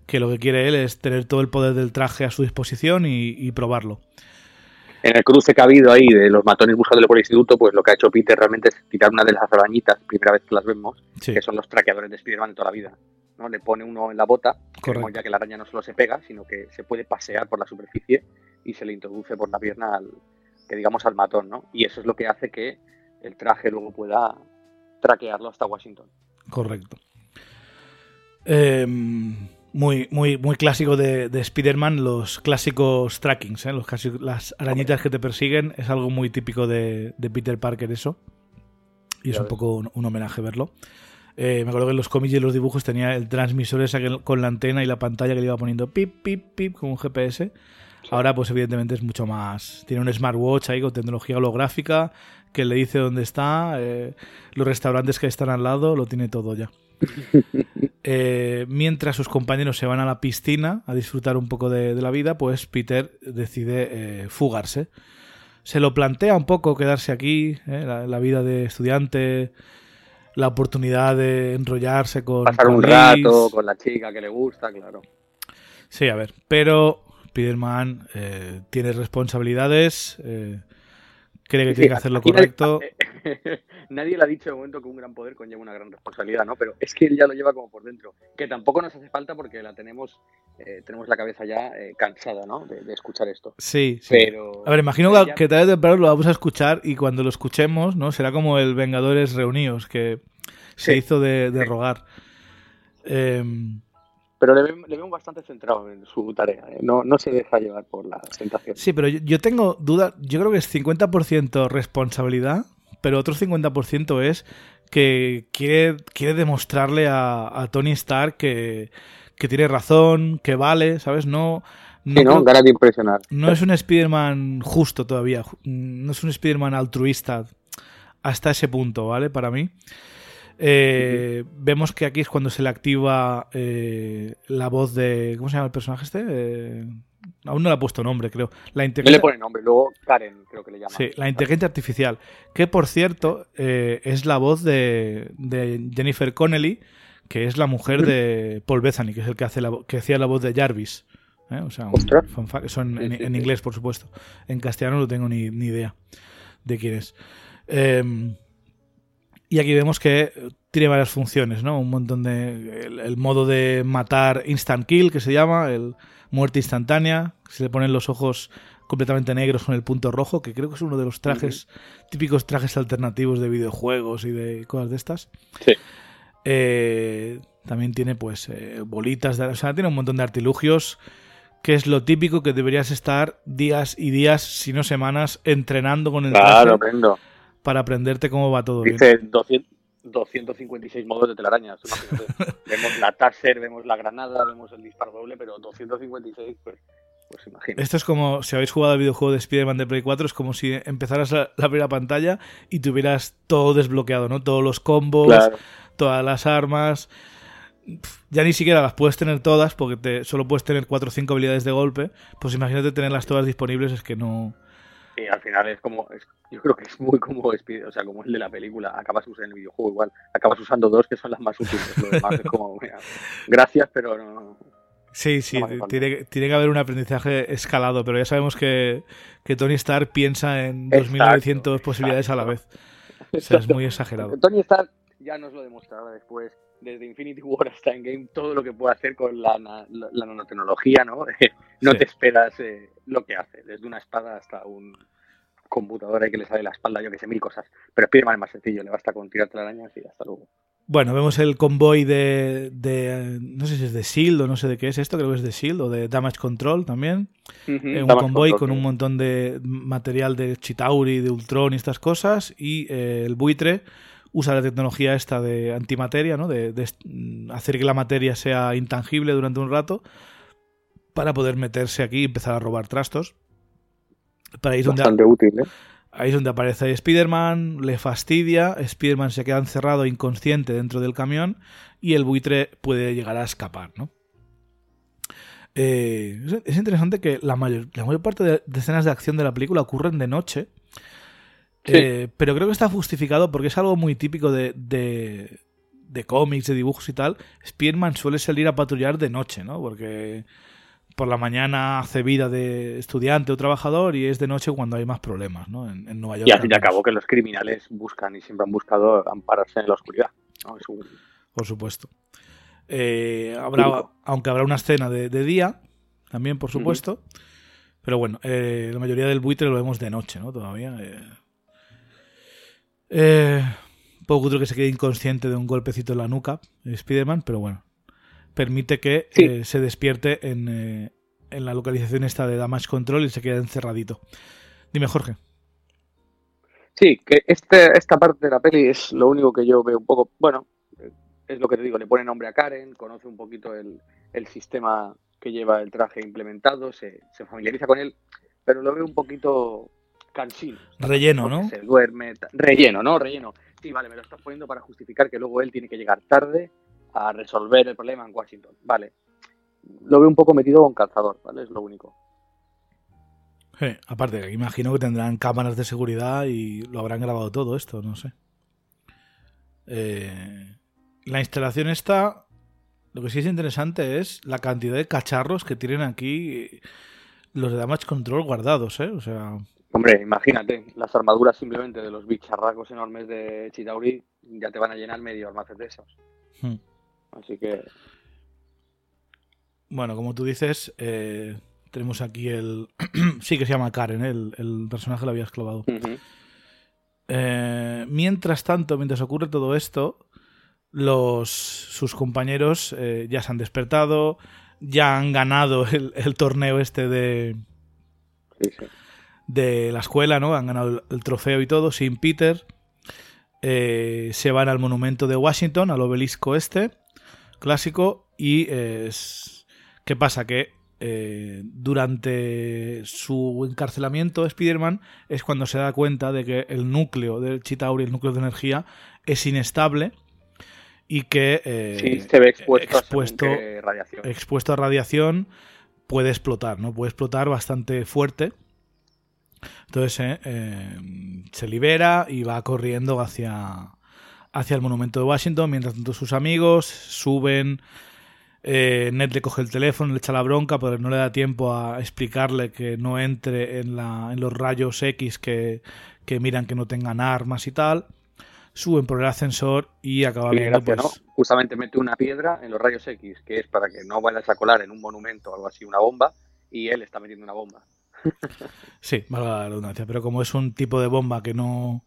que lo que quiere él es tener todo el poder del traje a su disposición y, y probarlo. En el cruce que ha habido ahí de los matones buscándole por el instituto, pues lo que ha hecho Peter realmente es tirar una de las arañitas, primera vez que las vemos, Sí, que son los traqueadores de Spider-Man de toda la vida. ¿no? Le pone uno en la bota, ya que la araña no solo se pega, sino que se puede pasear por la superficie y se le introduce por la pierna al, que digamos al matón, ¿no? Y eso es lo que hace que el traje luego pueda traquearlo hasta Washington. Correcto. Eh, muy, muy, muy clásico de, de Spider-Man, los clásicos trackings, ¿eh? los clásicos- las arañitas que te persiguen, es algo muy típico de, de Peter Parker eso. Y es un poco un, un homenaje verlo. Eh, me acuerdo que en los cómics y en los dibujos tenía el transmisor ese con la antena y la pantalla que le iba poniendo pip, pip, pip, como un GPS. Ahora, pues evidentemente es mucho más. Tiene un smartwatch ahí con tecnología holográfica que le dice dónde está, eh, los restaurantes que están al lado, lo tiene todo ya. Eh, mientras sus compañeros se van a la piscina a disfrutar un poco de, de la vida, pues Peter decide eh, fugarse. Se lo plantea un poco quedarse aquí, eh, la, la vida de estudiante, la oportunidad de enrollarse con. Pasar con un Liz. rato con la chica que le gusta, claro. Sí, a ver, pero Spider-Man tiene responsabilidades, cree que Sí, tiene que hacer lo nadie- correcto. Nadie le ha dicho de momento que un gran poder conlleva una gran responsabilidad, ¿no? Pero es que él ya lo lleva como por dentro. Que tampoco nos hace falta porque la tenemos, eh, tenemos la cabeza ya eh, cansada, ¿no? De, de escuchar esto. Sí, sí. Pero. A ver, imagino que, ya- que tarde o temprano lo vamos a escuchar y cuando lo escuchemos, ¿no? Será como el Vengadores Reunidos, que se Sí. hizo de, de rogar. Em, Pero le, ve- le vemos bastante centrado en su tarea. ¿eh? No, no se deja llevar por la tentación. sí, pero yo, yo tengo duda, yo creo que es 50% responsabilidad, pero otro 50% es que quiere, quiere demostrarle a, a Tony Stark que, que tiene razón, que vale, ¿sabes? No, no, Sí, ¿no? Ganas de impresionar. no es un Spider-Man justo todavía, no es un Spider-Man altruista hasta ese punto, ¿vale? Para mí. Eh, Vemos que aquí es cuando se le activa eh, la voz de. ¿Cómo se llama el personaje este? Eh, aún no le ha puesto nombre, creo. La inteligencia, le pone nombre, luego Karen creo que le llama. sí, la inteligencia artificial. Que por cierto, eh, es la voz de, de Jennifer Connelly, que es la mujer de Paul Bethany, que es el que, hace la, que hacía la voz de Jarvis. ¿eh? O sea, un fact. Eso en, inglés, por supuesto. En castellano no tengo ni, ni idea de quién es. Eh, y aquí vemos que tiene varias funciones, ¿no? Un montón de. El, el modo de matar instant kill, que se llama, el muerte instantánea. Se le ponen los ojos completamente negros con el punto rojo, que creo que es uno de los trajes, típicos trajes alternativos de videojuegos y de cosas de estas. Sí. Eh, también tiene, pues, eh, bolitas, de, o sea, tiene un montón de artilugios, que es lo típico que deberías estar días y días, si no semanas, entrenando con el Claro, traje prendo. Para aprenderte cómo va todo bien. Dice 200, 256 modos de telarañas. vemos la taser, vemos la granada, vemos el disparo doble, pero 256, pues, pues imagínate. Esto es como si habéis jugado al videojuego de Spider-Man de Play 4, es como si empezaras la, la primera pantalla y tuvieras todo desbloqueado, ¿no? Todos los combos, Claro. todas las armas. Ya ni siquiera las puedes tener todas porque te, solo puedes tener 4 o 5 habilidades de golpe. Pues imagínate tenerlas todas disponibles, es que no. Y al final es como, es- yo creo que es muy como o sea, como el de la película. Acabas usando en el videojuego igual, acabas usando dos que son las más útiles. Lo demás es como, mira, gracias, pero no. Sí, sí, No tiene, tiene que haber un aprendizaje escalado, pero ya sabemos que, que Tony Stark piensa en Exacto, 2.900 posibilidades a la vez. O sea, es muy exagerado. Tony Stark ya nos lo demostrará después, desde Infinity War hasta Endgame, todo lo que puede hacer con la, la- la nanotecnología, ¿no? no Sí. te esperas eh, lo que hace, desde una espada hasta un computador ahí que le sale la espalda, yo que sé, mil cosas. Pero Spiderman es más sencillo, le basta con tirarte la araña y hasta luego. Bueno, vemos el convoy de, de- No sé si es de Shield o no sé de qué es esto, creo que es de Shield o de Damage Control también. Eh, un convoy control, con un montón de material de Chitauri, de Ultron y estas cosas. Y eh, el buitre usa la tecnología esta de antimateria, ¿no? De, hacer que la materia sea intangible durante un rato para poder meterse aquí y empezar a robar trastos. Para ahí es donde, Bastante útil, ¿eh? Ahí es donde aparece Spider-Man, le fastidia, Spider-Man se queda encerrado inconsciente dentro del camión y el buitre puede llegar a escapar, ¿no? Eh, es- es interesante que la mayor, la mayor parte de, de escenas de acción de la película ocurren de noche, Sí. eh, pero creo que está justificado porque es algo muy típico de, de, de cómics, de dibujos y tal. Spider-Man suele salir a patrullar de noche, ¿no? Porque por la mañana hace vida de estudiante o trabajador y es de noche cuando hay más problemas, ¿no? En, en Nueva York. Y al fin y al cabo que los criminales buscan y siempre han buscado ampararse en la oscuridad. ¿no? Es un- Por supuesto. Eh, habrá, aunque habrá una escena de, día, también, por supuesto. Pero bueno, eh, la mayoría del buitre lo vemos de noche, ¿no? Todavía. Eh, poco creo que se quede inconsciente de un golpecito en la nuca, Spider-Man, pero bueno. Permite que se despierte en, en la localización esta de Damage Control y se queda encerradito. Dime, Jorge. Sí, que este, esta parte de la peli es lo único que yo veo un poco, bueno, es lo que te digo, le pone nombre a Karen, conoce un poquito el, sistema que lleva el traje implementado, se, familiariza con él, pero lo veo un poquito Relleno, ¿no? Se duerme, relleno, ¿no? Relleno. Sí, vale, me lo estás poniendo para justificar que luego él tiene que llegar tarde a resolver el problema en Washington. Vale. Lo veo un poco metido con calzador, ¿vale? Es lo único. Sí, aparte, imagino que tendrán cámaras de seguridad y lo habrán grabado todo esto, no sé. Eh, la instalación está. Lo que sí es interesante es la cantidad de cacharros que tienen aquí los de Damage Control guardados, ¿eh? O sea. Hombre, imagínate, las armaduras simplemente de los bicharracos enormes de Chitauri ya te van a llenar medio almacén de esos. Hmm. Así que. Bueno, como tú dices, eh, tenemos aquí el. sí que se llama Karen, ¿eh? el, personaje lo habías clavado. Eh, mientras tanto, mientras ocurre todo esto, los, sus compañeros eh, ya se han despertado, ya han ganado el, torneo este de. De la escuela, ¿no? Han ganado el, trofeo y todo, sin Peter. se van al monumento de Washington, al obelisco este, clásico, y ¿qué pasa? Que eh, durante su encarcelamiento, Spider-Man es cuando se da cuenta de que el núcleo del Chitauri, el núcleo de energía, es inestable y que eh, se ve expuesto, a radiación. expuesto a radiación puede explotar, ¿no? Puede explotar bastante fuerte. Entonces eh, se libera y va corriendo hacia, hacia el monumento de Washington, mientras tanto sus amigos suben eh, Ned le coge el teléfono, le echa la bronca, pero no le da tiempo a explicarle que no entre en, la, en los rayos X que, miran que no tengan armas y tal. Suben por el ascensor y acaba viendo. pues... Justamente mete una piedra en los rayos X, que es para que no vayas a colar en un monumento o algo así una bomba, y él está metiendo una bomba. Sí, valga la redundancia, pero como es un tipo de bomba que no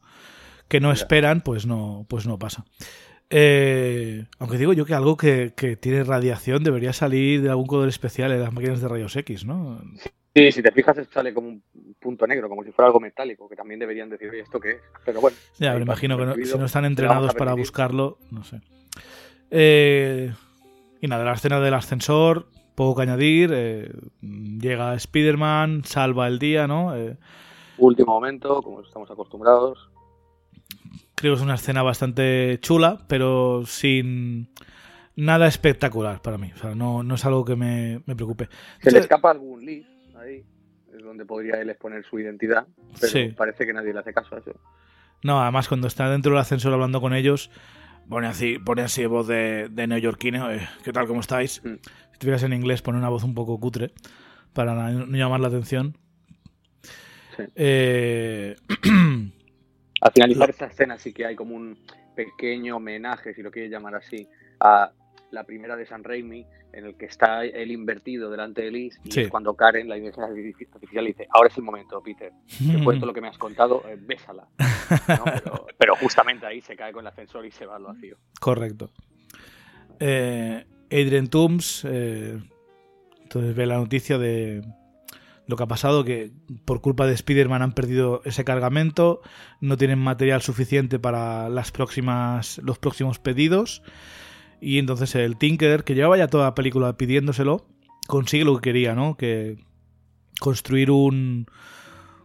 que no esperan, pues no, pues no pasa. Eh, aunque digo yo que algo que, tiene radiación debería salir de algún color especial en las máquinas de rayos X, ¿no? Sí, si te fijas sale como un punto negro, como si fuera algo metálico, que también deberían decir, ¿esto qué es? Pero bueno. Ya, me imagino que si no están entrenados para buscarlo, no sé. Eh, y nada, la escena del ascensor, poco que añadir. Eh, llega Spider-Man, salva el día, ¿no? Último momento, como estamos acostumbrados. Creo que es una escena bastante chula, pero sin nada espectacular para mí. O sea, no, no es algo que me, preocupe. Se le escapa algún lead ahí, es donde podría él exponer su identidad, pero parece que nadie le hace caso a eso. No, además cuando está dentro del ascensor hablando con ellos, pone así, pone así voz de, de neoyorquino, eh, ¿qué tal, cómo estáis? Mm. Fijas en inglés, pone una voz un poco cutre para no llamar la atención. Sí. Eh... Al finalizar esta escena sí que hay como un pequeño homenaje, si lo quieres llamar así, a la primera de San Raimi, en el que está él invertido delante de Liz, y es cuando Karen, la inteligencia artificial, le dice, ahora es el momento, Peter, te cuento lo que me has contado, eh, bésala. Pero, justamente ahí se cae con el ascensor y se va al vacío. Correcto. Eh, Adrian Toomes, eh, entonces ve la noticia de, lo que ha pasado, que por culpa de Spider-Man han perdido ese cargamento, no tienen material suficiente para las próximas, los próximos pedidos. Y entonces el Tinker, que llevaba ya toda la película pidiéndoselo, consigue lo que quería, ¿no? Que construir un,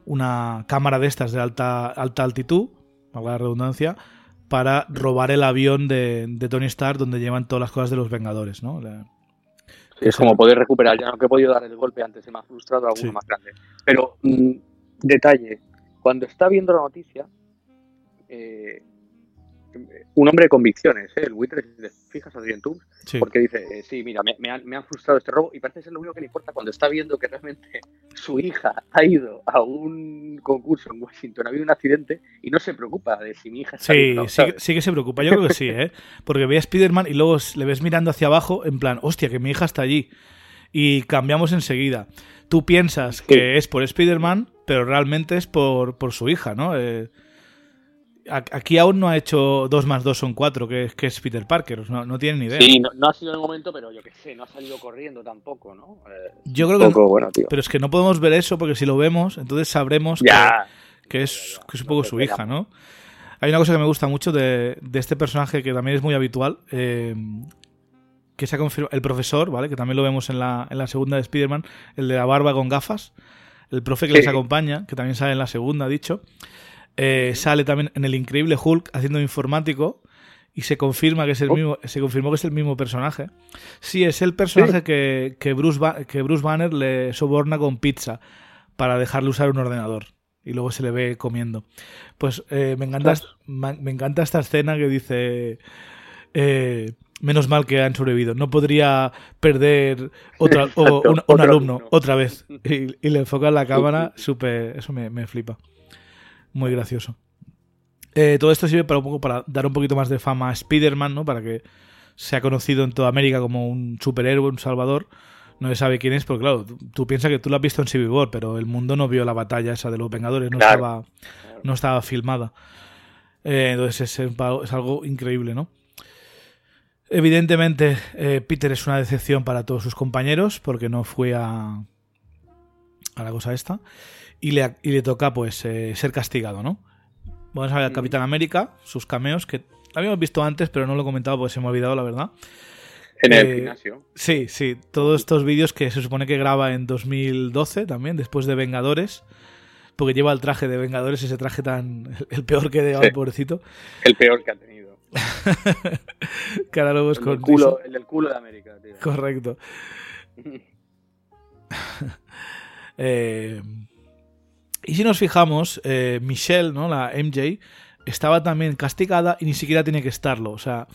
una cámara de estas de alta, alta altitud, valga la redundancia, para robar el avión de, de, Tony Stark donde llevan todas las cosas de los Vengadores, ¿no? es como poder recuperar, ya no que he podido dar el golpe antes, se me ha frustrado alguno más grande. Pero, mm, detalle, cuando está viendo la noticia, eh, un hombre de convicciones, ¿eh? el buitre, si te fijas así en porque dice, eh, sí, mira, me, me, han, frustrado este robo y parece ser lo único que le importa cuando está viendo que realmente su hija ha ido a un concurso en Washington, ha habido un accidente y no se preocupa de si mi hija está Sí, sí, sí, que se preocupa, yo creo que sí, ¿eh? porque ve a Spider-Man y luego le ves mirando hacia abajo en plan, hostia, que mi hija está allí. Y cambiamos enseguida. Tú piensas que es por Spider-Man, pero realmente es por, por su hija, ¿no? Eh, aquí aún no ha hecho 2 más 2 son 4, que, que es Peter Parker, no, no tienen ni idea. Sí, no, ha sido el momento, pero yo qué sé, no ha salido corriendo tampoco, ¿no? Eh, yo creo que. bueno, tío. Pero es que no podemos ver eso porque si lo vemos, entonces sabremos que, es, que es un poco su hija, ¿no? Hay una cosa que me gusta mucho de, de este personaje que también es muy habitual, eh, que se ha confirmado, el profesor, ¿vale? Que también lo vemos en la, en la segunda de Spider-Man, el de la barba con gafas, el profe que les acompaña, que también sale en la segunda, dicho. Eh, sale también en el Increíble Hulk haciendo informático y se confirma que es el oh. mismo se confirmó que es el mismo personaje. Sí es el personaje que, que, Bruce que Bruce Banner le soborna con pizza para dejarle usar un ordenador y luego se le ve comiendo. Pues eh, me encanta me encanta esta escena que dice eh, menos mal que han sobrevivido no podría perder otra, un, alumno otra vez y, le enfoca la cámara súper eso me, me flipa muy gracioso. Eh, todo esto sirve para un poco para dar un poquito más de fama a Spider-Man, ¿no? Para que sea conocido en toda América como un superhéroe, un salvador. No se sabe quién es, porque claro, tú, piensas que tú lo has visto en Civil War, pero el mundo no vio la batalla esa de los Vengadores, no, estaba, no estaba filmada. Eh, entonces es, algo increíble, ¿no? Evidentemente, eh, Peter es una decepción para todos sus compañeros, porque no fue a, a la cosa esta y le, y le toca pues eh, ser castigado, ¿no? Vamos a ver al Capitán América, sus cameos, que habíamos visto antes, pero no lo he comentado porque se me ha olvidado, la verdad. En el eh, gimnasio. Sí, sí. Todos estos vídeos que se supone que graba en 2012 también, después de Vengadores. Porque lleva el traje de Vengadores, ese traje tan. El peor que de pobrecito. El peor que ha tenido. que ahora es el con. culo, el del culo de América, tío. Correcto. eh. Y si nos fijamos, eh, Michelle, ¿no? la MJ, estaba también castigada y ni siquiera tiene que estarlo. O sea,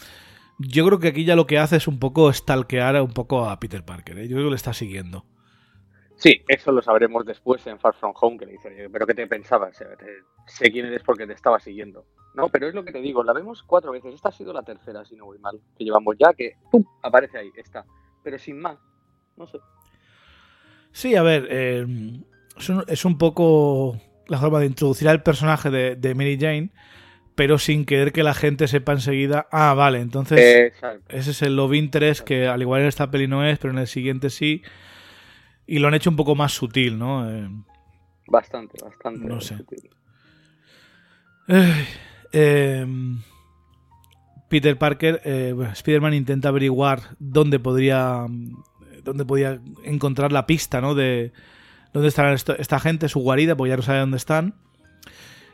yo creo que aquí ya lo que hace es un poco stalkear un poco a Peter Parker. ¿eh? Yo creo que le está siguiendo. Sí, eso lo sabremos después en Far From Home, que le dice, pero ¿qué te pensabas? Sé quién eres porque te estaba siguiendo. No, pero es lo que te digo, la vemos cuatro veces. Esta ha sido la tercera, si no voy mal, que llevamos ya, que ¡pum! aparece ahí, está. Pero sin más, no sé. Sí, a ver, eh, es un, poco la forma de introducir al personaje de, Mary Jane, pero sin querer que la gente sepa enseguida, ah, vale, entonces ese es el love interest que al igual en esta peli no es, pero en el siguiente sí. Y lo han hecho un poco más sutil, ¿no? Eh, bastante, bastante. No sé. Em, Peter Parker, eh, bueno, Spider-Man intenta averiguar dónde podría, dónde podía encontrar la pista, ¿no? De, dónde está esta gente, su guarida, porque ya no sabe dónde están.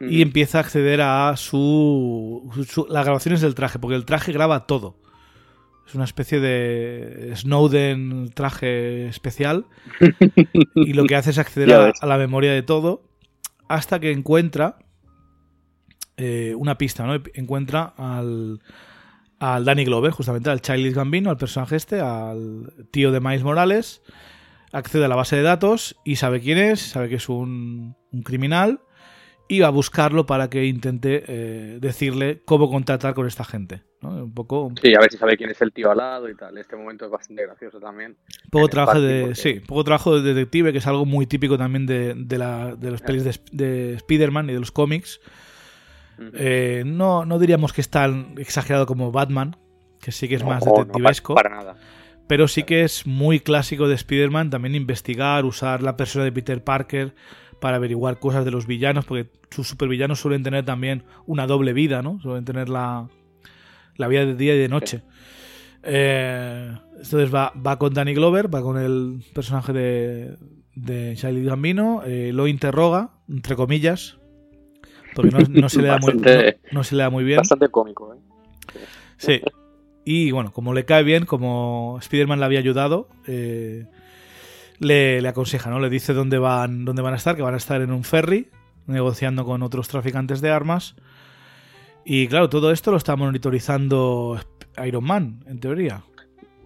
Y empieza a acceder a su, las grabaciones del traje, porque el traje graba todo. Es una especie de Snowden traje especial. y lo que hace es acceder a, la memoria de todo. Hasta que encuentra eh, una pista, ¿no? Encuentra al, al Danny Glover, justamente al Childish Gambino, al personaje este, al tío de Miles Morales accede a la base de datos y sabe quién es, sabe que es un, criminal y va a buscarlo para que intente eh, decirle cómo contratar con esta gente. Un poco... Sí, a ver si sabe quién es el tío al lado y tal. Este momento es bastante gracioso también. Poco trabajo de, sí, poco trabajo de detective, que es algo muy típico también de, la, de las pelis de, de Spider-Man y de los cómics. Eh, no, no diríamos que es tan exagerado como Batman, que sí que es más detectivesco. para nada. Pero sí que es muy clásico de Spider-Man también investigar, usar la persona de Peter Parker para averiguar cosas de los villanos, porque sus supervillanos suelen tener también una doble vida, ¿no? Suelen tener la, la vida de día y de noche. Eh, entonces va, va con Danny Glover, va con el personaje de, de Charlie Gambino, eh, lo interroga, entre comillas, porque no, se le da muy, no, se le da muy bien. Bastante cómico, ¿eh? Sí. Y bueno, como le cae bien, como Spider-Man le había ayudado, eh, le, aconseja, ¿no? Le dice dónde van, dónde van a estar, que van a estar en un ferry, negociando con otros traficantes de armas. Y claro, todo esto lo está monitorizando Iron Man, en teoría.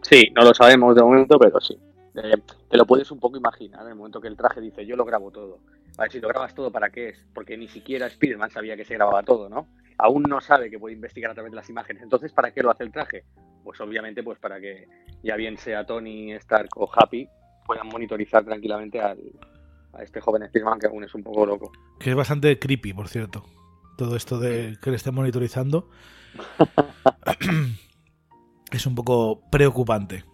Sí, no lo sabemos de momento, pero sí. Eh, te lo puedes un poco imaginar en el momento que el traje dice yo lo grabo todo. A ver, si lo grabas todo, ¿para qué es? Porque ni siquiera Spider-Man sabía que se grababa todo, ¿no? Aún no sabe que puede investigar a través de las imágenes. Entonces, ¿para qué lo hace el traje? Pues obviamente, pues para que ya bien sea Tony, Stark o Happy, puedan monitorizar tranquilamente al, a este joven Spider-Man que aún es un poco loco. Que es bastante creepy, por cierto. Todo esto de que le estén monitorizando. es un poco preocupante.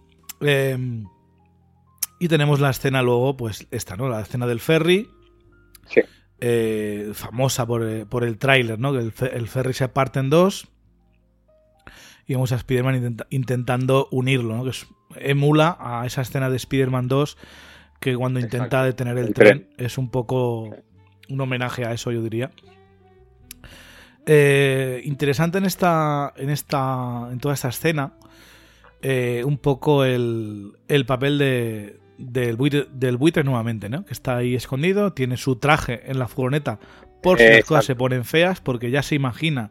Eh, y tenemos la escena luego, pues esta, ¿no? La escena del ferry. Sí. Eh, famosa por, eh, por el tráiler, ¿no? Que el, el, ferry se parte en dos. Y vemos a Spider-Man intenta, intentando unirlo, ¿no? Que es, emula a esa escena de Spider-Man 2 que cuando Exacto. intenta detener el, el tren, tren, es un poco un homenaje a eso, yo diría. Eh, interesante en esta, en esta, en toda esta escena, eh, un poco el, el papel de, del, buitre, del buitre nuevamente, ¿no? Que está ahí escondido, tiene su traje en la furgoneta por si eh, las cosas se ponen feas, porque ya se imagina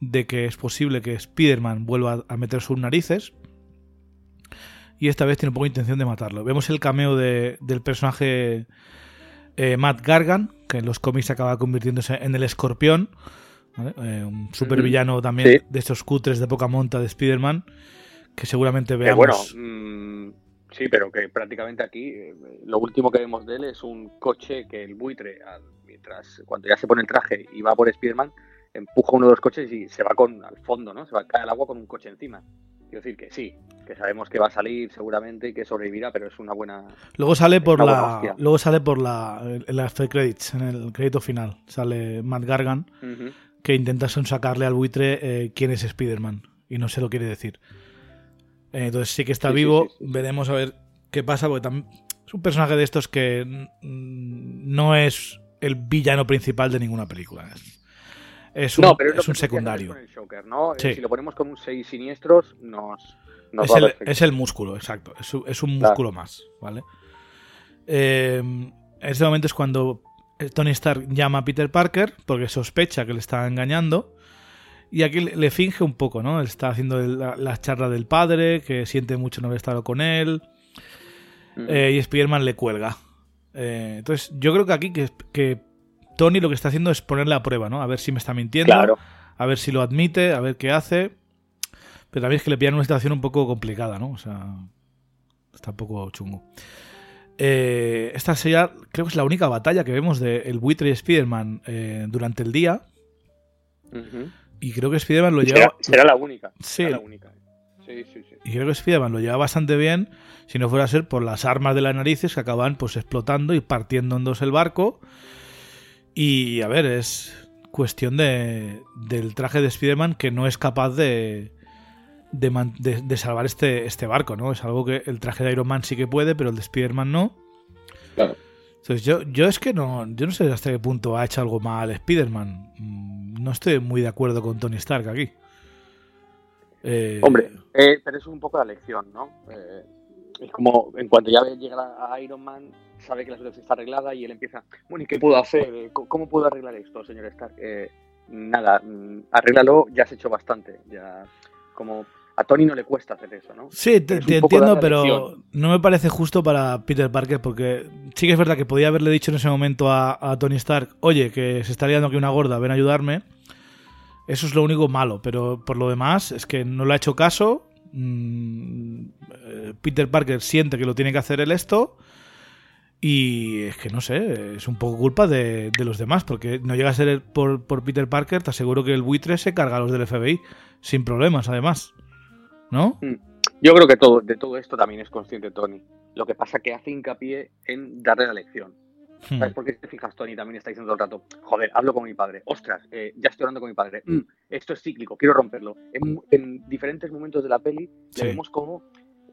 de que es posible que Spider-Man vuelva a meter sus narices. Y esta vez tiene un poco de intención de matarlo. Vemos el cameo de, del personaje eh, Matt Gargan, que en los cómics acaba convirtiéndose en el escorpión. ¿vale? Eh, un supervillano también sí. de estos cutres de poca monta de Spider-Man. Que seguramente veamos. bueno, mmm, sí, pero que prácticamente aquí eh, lo último que vemos de él es un coche que el buitre, al, mientras cuando ya se pone el traje y va por Spider-Man, empuja uno de los coches y se va con al fondo, ¿no? Se va a caer al agua con un coche encima. Quiero decir que sí, que sabemos que va a salir seguramente y que sobrevivirá, pero es una buena. Luego sale por la, luego sale por la, en la after credits, en el crédito final, sale Matt Gargan uh -huh. que intenta sacarle al buitre eh, quién es Spider-Man y no se lo quiere decir. Eh, entonces sí que está sí, vivo, sí, sí, veremos a ver qué pasa, porque es un personaje de estos que no es el villano principal de ninguna película. Es un, no, pero es, es un secundario. Con el Joker, ¿no? Sí. Si lo ponemos con un 6 siniestros, nos. nos es, el, es, el, músculo, exacto. Es, es un músculo claro. más, ¿vale? Eh, en este momento es cuando Tony Stark llama a Peter Parker porque sospecha que le está engañando. Y aquí le finge un poco, ¿no? Está haciendo la, la charla del padre, que siente mucho no haber estado con él. Mm. Eh, y Spider-Man le cuelga. Eh, entonces, yo creo que aquí que, que Tony lo que está haciendo es ponerle a prueba, ¿no? A ver si me está mintiendo, claro. a ver si lo admite, a ver qué hace. Pero también es que le pillan una situación un poco complicada, ¿no? O sea, está un poco chungo. Eh, esta sería, creo que es la única batalla que vemos de el buitre y Spider-Man durante el día. Uh -huh. Y creo que Spider-Man lo será, lleva. Será la única. Sí. Será la única. Sí, sí, sí. Y creo que Spider-Man lo lleva bastante bien, si no fuera a ser por las armas de las narices que acaban pues explotando y partiendo en dos el barco. Y a ver, es cuestión de, del traje de Spider-Man que no es capaz de, de, de, de, salvar este, este barco, ¿no? Es algo que el traje de Iron Man sí que puede, pero el de Spider-Man no. Claro. Entonces yo, yo es que no, yo no sé hasta qué punto ha hecho algo mal Spider-Man. Mm, no estoy muy de acuerdo con Tony Stark aquí. Eh... Hombre, eh, pero es un poco la lección, ¿no? Eh, es como en cuanto ya llega a Iron Man, sabe que la situación está arreglada y él empieza, bueno, ¿y qué puedo hacer? Eh, ¿Cómo puedo arreglar esto, señor Stark? Nada, mm, arréglalo, ya has hecho bastante. Ya, como a Tony no le cuesta hacer eso, ¿no? Sí, te, te entiendo, pero no me parece justo para Peter Parker porque sí que es verdad que podía haberle dicho en ese momento a, a Tony Stark, oye, que se está liando aquí una gorda, ven a ayudarme. Eso es lo único malo, pero por lo demás es que no le ha hecho caso. Mm, eh, Peter Parker siente que lo tiene que hacer él esto. Y es que no sé, es un poco culpa de, de los demás, porque no llega a ser por, por, Peter Parker, te aseguro que el buitre se carga a los del FBI, sin problemas, además. ¿No? Mm. Yo creo que todo, de todo esto también es consciente Tony. Lo que pasa que hace hincapié en darle la lección. Hmm. ¿Sabes por qué te fijas, Tony? También está diciendo todo el rato, joder, hablo con mi padre, ostras, eh, ya estoy hablando con mi padre, mm, esto es cíclico, quiero romperlo. En, en, diferentes momentos de la peli sí. le vemos como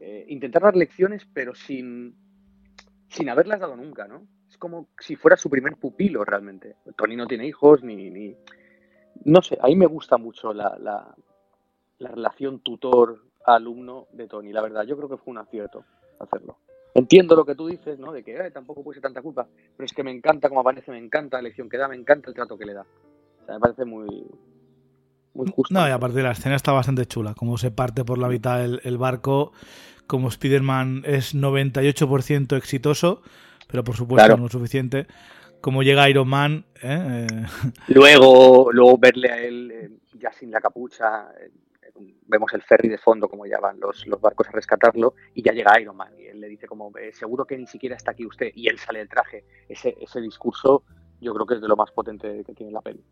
eh, intentar dar lecciones, pero sin, sin haberlas dado nunca, ¿no? Es como si fuera su primer pupilo realmente. Tony no tiene hijos, ni... ni... No sé, a mí me gusta mucho la, la, la relación tutor-alumno de Tony, la verdad, yo creo que fue un acierto hacerlo. Entiendo lo que tú dices, ¿no? De que eh, tampoco puede ser tanta culpa, pero es que me encanta cómo aparece, me encanta la lección que da, me encanta el trato que le da. O sea, me parece muy, muy justo. No, y aparte la escena está bastante chula, como se parte por la mitad el, barco, como Spider-Man es 98% exitoso, pero por supuesto no es suficiente. Como llega Iron Man. ¿eh? Eh, luego, luego verle a él eh, ya sin la capucha, vemos el ferry de fondo, como ya van los, los, barcos a rescatarlo, y ya llega Iron Man. Y él le dice como, seguro que ni siquiera está aquí usted. Y él sale del traje. Ese, ese discurso yo creo que es de lo más potente que tiene la peli.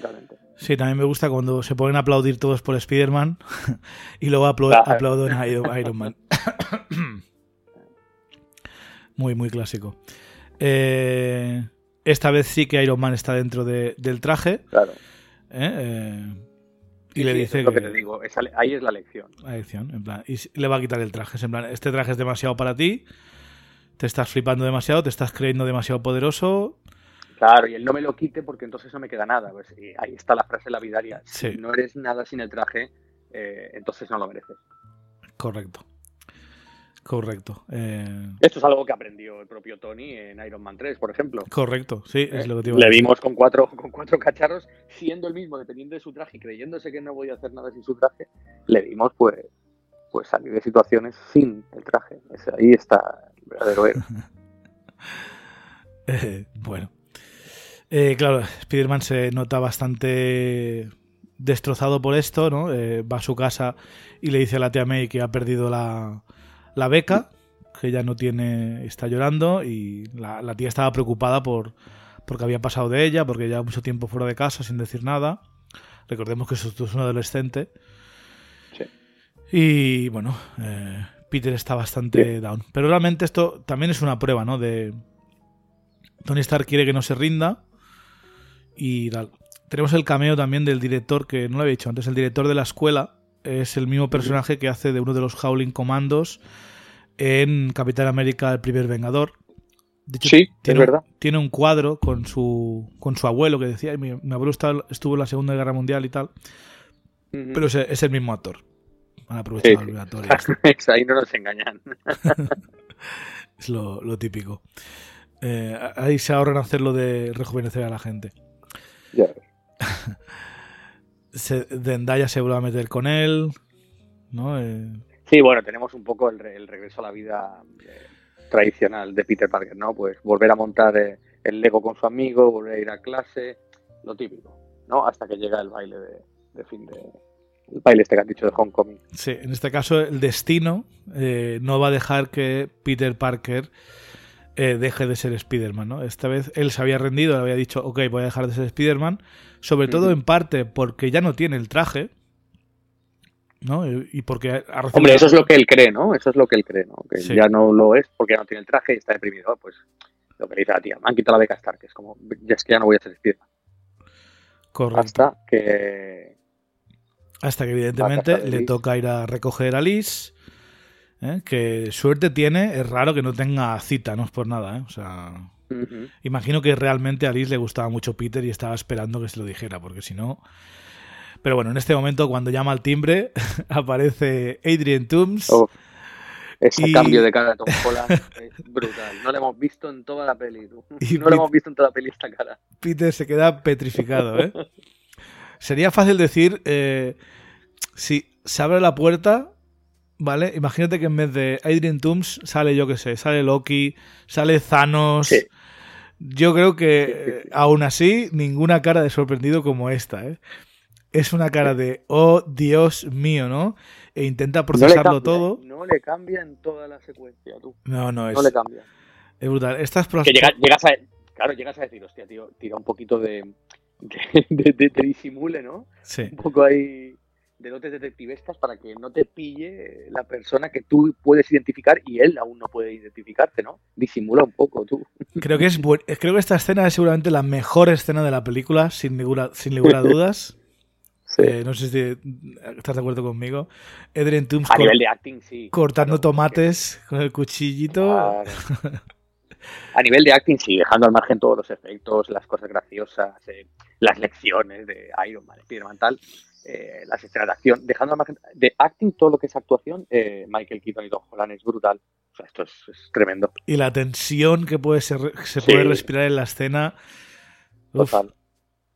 Realmente. Sí, también me gusta cuando se ponen a aplaudir todos por Spider-Man y luego aplauden a Iron Man. muy, muy clásico. Eh, esta vez sí que Iron Man está dentro del traje. Claro. ¿eh? Eh, y le dice que, te digo, ahí es la lección. La lección, en plan. Y le va a quitar el traje. En plan, este traje es demasiado para ti. Te estás flipando demasiado, te estás creyendo demasiado poderoso. Claro, y él no me lo quite porque entonces no me queda nada. Pues, ahí está la frase lapidaria. Si no eres nada sin el traje, eh, entonces no lo mereces. Correcto. Correcto. Eh, Esto es algo que aprendió el propio Tony en Iron Man 3, por ejemplo. Correcto, sí, es ¿Eh? lo que te Le vimos con cuatro, con cuatro cacharros, siendo el mismo, dependiendo de su traje y creyéndose que no voy a hacer nada sin su traje, le vimos pues, pues salir de situaciones sin el traje. ahí está el verdadero héroe. Eh, bueno. claro, Spider-Man se nota bastante destrozado por esto, ¿no? va a su casa y le dice a la tía May que ha perdido la, la beca, que ya no tiene, está llorando y la, tía estaba preocupada por porque había pasado de ella, porque ya mucho tiempo fuera de casa sin decir nada. Recordemos que esto es un adolescente. Sí. Y bueno, eh, Peter está bastante down. Pero realmente esto también es una prueba, ¿no? De Tony Stark quiere que no se rinda y tal. Tenemos el cameo también del director, que no lo había dicho antes, el director de la escuela, es el mismo personaje que hace de uno de los Howling Commandos en Capitán América, el primer Vengador. sí, tiene, es verdad. tiene un cuadro con su, con su abuelo que decía, mi, abuelo estuvo en la Segunda Guerra Mundial y tal, pero es, el mismo actor. Van a aprovechar Ahí no nos engañan. es lo, típico. Eh, ahí se ahorran hacerlo de rejuvenecer a la gente. Ya. Dendaya se vuelve a meter con él, ¿no? Eh, sí, bueno, tenemos un poco el, regreso a la vida eh, tradicional de Peter Parker, ¿no? Pues volver a montar eh, el Lego con su amigo, volver a ir a clase, lo típico, ¿no? Hasta que llega el baile de, fin de, el baile este que has dicho de Homecoming. Sí, en este caso el destino no va a dejar que Peter Parker deje de ser Spider-Man, ¿no? Esta vez él se había rendido, le había dicho, ok, voy a dejar de ser Spider-Man, sobre todo en parte porque ya no tiene el traje, ¿no? Y porque Hombre, eso es lo que él cree, ¿no? Eso es lo que él cree, ¿no? Que ya no lo es porque ya no tiene el traje y está deprimido. Pues lo que le dice la tía, me han quitado la beca Stark, que es como, ya es que ya no voy a ser Spiderman. Correcto. Hasta que... Hasta que evidentemente le toca ir a recoger a Liz, ¿eh? que suerte tiene, es raro que no tenga cita, no es por nada, ¿eh? O sea... Imagino que realmente a Liz le gustaba mucho Peter y estaba esperando que se lo dijera, porque si no... Pero bueno, en este momento cuando llama al timbre aparece Adrian Toomes. ese cambio de cara de Tom Holland es brutal. No lo hemos visto en toda la peli. no lo hemos visto en toda la peli esta cara. Peter se queda petrificado, ¿eh? Sería fácil decir, eh, si se abre la puerta, ¿vale? Imagínate que en vez de Adrian Toomes sale, yo qué sé, sale Loki, sale Thanos, yo creo que aún así ninguna cara de sorprendido como esta, ¿eh? Es una cara de, oh Dios mío, ¿no? E intenta procesarlo todo. No le cambia en toda la secuencia, tú. No, no, es. No le cambia. Es brutal. Estas que llegas a, claro, llegas a decir, hostia, tío, tira un poquito de, de, de, disimule, ¿no? Sí. Un poco ahí de dotes detectivescas para que no te pille la persona que tú puedes identificar y él aún no puede identificarte, ¿no? Disimula un poco tú. Creo que es creo que esta escena es seguramente la mejor escena de la película, sin ninguna, sin ninguna dudas. Eh, no sé si estás de acuerdo conmigo. Adrian Toomes a nivel de acting, sí. Cortando tomates con el cuchillito. A nivel de acting, sí, dejando al margen todos los efectos, las cosas graciosas, eh, las lecciones de Iron Man, Spider-Man, tal eh, las escenas de acción, dejando al margen de acting todo lo que es actuación, eh, Michael Keaton y Don Holland es brutal. O sea, esto es, tremendo. Y la tensión que puede ser, se puede respirar en la escena. Total.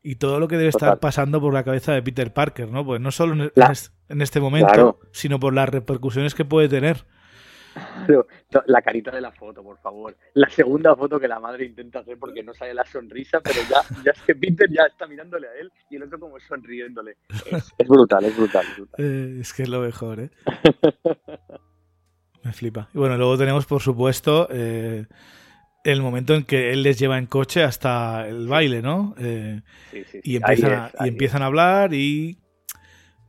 y todo lo que debe estar pasando por la cabeza de Peter Parker, ¿no? Pues no solo en, este momento, sino por las repercusiones que puede tener. La carita de la foto, por favor. La segunda foto que la madre intenta hacer porque no sale la sonrisa, pero ya, ya es que Peter ya está mirándole a él y el otro como sonriéndole. Es, brutal, es brutal. Eh, es que es lo mejor, ¿eh? Me flipa. Y bueno, luego tenemos, por supuesto, eh, el momento en que él les lleva en coche hasta el baile, ¿no? Eh, y, empiezan, y empiezan a hablar y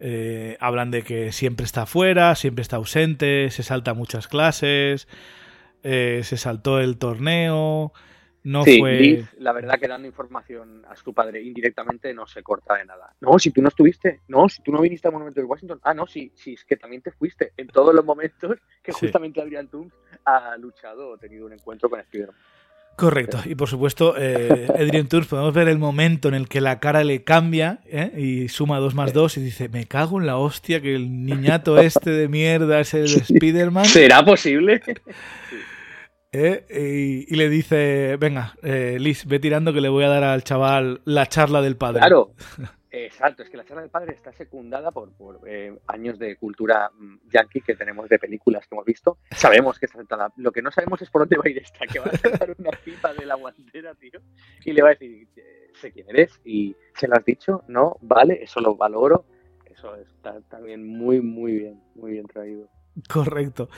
eh, hablan de que siempre está fuera, siempre está ausente, se salta muchas clases, eh, se saltó el torneo, no fue... la verdad que dando información a su padre indirectamente no se corta de nada. No, si tú no estuviste, no, si tú no viniste al Monumento de Washington, ah, no, sí, sí, es que también te fuiste en todos los momentos que justamente Adrian Toomes ha luchado o tenido un encuentro con Spider-Man. Correcto, y por supuesto, eh, Adrian Toomes, podemos ver el momento en el que la cara le cambia ¿eh? y suma 2 más 2 y dice, me cago en la hostia que el niñato este de mierda es el Spider-Man. ¿Será posible? ¿Eh? Y, le dice, venga, eh, Liz, ve tirando que le voy a dar al chaval la charla del padre. Claro, exacto, es que la charla del padre está secundada por, eh, años de cultura mm, yankee que tenemos de películas que hemos visto. Sabemos que está sentada. Lo que no sabemos es por dónde va a ir esta, que va a sacar una pipa de la guantera, tío, y le va a decir, sé quién eres, y se lo has dicho, no, vale, eso lo valoro. Eso está también muy, muy bien, muy bien traído. Correcto.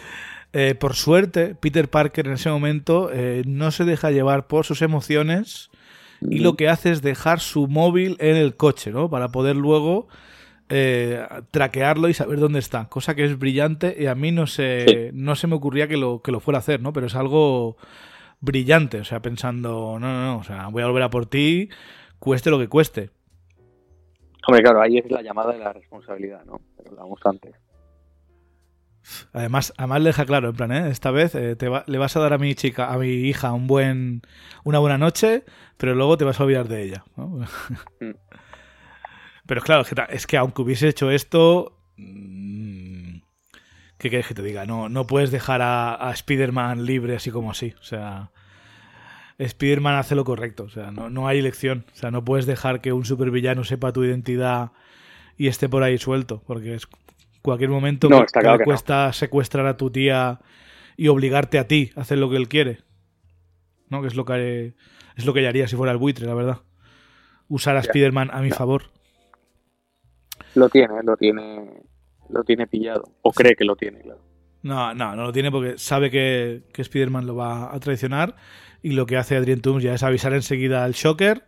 Eh, por suerte, Peter Parker en ese momento eh, no se deja llevar por sus emociones y lo que hace es dejar su móvil en el coche, ¿no? Para poder luego eh, traquearlo y saber dónde está. Cosa que es brillante y a mí no se, no se me ocurría que lo, que lo fuera a hacer, ¿no? Pero es algo brillante, o sea, pensando, no, no, no, o sea, voy a volver a por ti, cueste lo que cueste. Hombre, claro, ahí es la llamada de la responsabilidad, ¿no? Pero la antes. Además, además le deja claro, en plan, ¿eh? esta vez eh, te le vas a dar a mi chica, a mi hija, un buen, una buena noche, pero luego te vas a olvidar de ella. Mm. pero claro, es que aunque hubiese hecho esto, mm, ¿qué quieres que te diga? No, no puedes dejar a, a Spider-Man libre así como así. O sea, Spider-Man hace lo correcto. O sea, no, no hay elección. O sea, no puedes dejar que un supervillano sepa tu identidad y esté por ahí suelto, porque es Cualquier momento que, le cuesta secuestrar a tu tía y obligarte a ti a hacer lo que él quiere. ¿No? Que es lo que es lo que haría si fuera el buitre, la verdad. Usar a Spider-Man a mi favor. Lo tiene, lo tiene. Lo tiene pillado. O cree que lo tiene, claro. No, no, no lo tiene porque sabe que, que Spider-Man lo va a traicionar. Y lo que hace Adrien Toomes ya es avisar enseguida al Shocker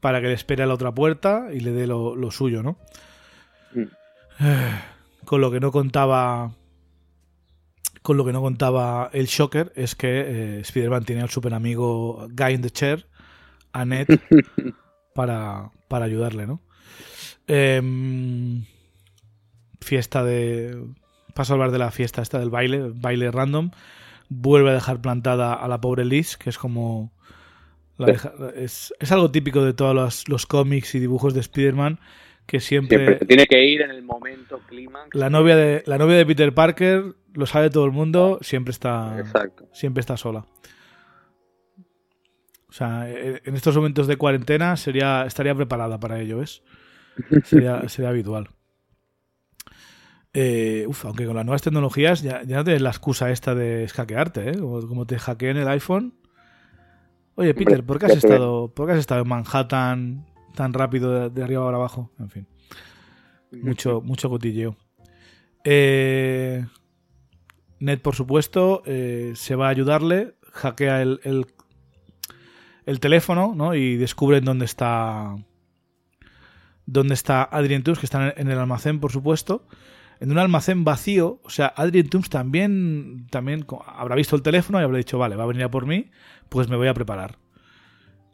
para que le espere a la otra puerta y le dé lo, suyo, ¿no? Mm. Con lo que no contaba. Con lo que no contaba el Shocker es que eh, Spider-Man tiene al super amigo Guy in the Chair, a Ned, para, para ayudarle, ¿no? Em, fiesta de. Paso a hablar de la fiesta esta del baile, baile random. Vuelve a dejar plantada a la pobre Liz, que es como. es, es, algo típico de todos los, los cómics y dibujos de Spider-Man que siempre, tiene que ir en el momento clímax. La novia de la novia de Peter Parker lo sabe todo el mundo, siempre está siempre está sola. O sea, e, en estos momentos de cuarentena sería estaría preparada para ello, ¿ves? Sería, sería habitual. Eh, uf, aunque con las nuevas tecnologías ya, ya no tienes la excusa esta de hackearte, ¿eh? Como, te hackeen el iPhone. Oye, Peter, ¿por qué has estado, ¿por qué has estado en Manhattan tan rápido de, arriba para abajo. En fin. Mucho, mucho cotilleo. Eh, Ned, por supuesto, eh, se va a ayudarle, hackea el, el, teléfono ¿no? y descubren dónde está dónde está Adrien Toomes, que está en el almacén, por supuesto. En un almacén vacío, o sea, Adrien Toomes también, también habrá visto el teléfono y habrá dicho, vale, va a venir a por mí, pues me voy a preparar.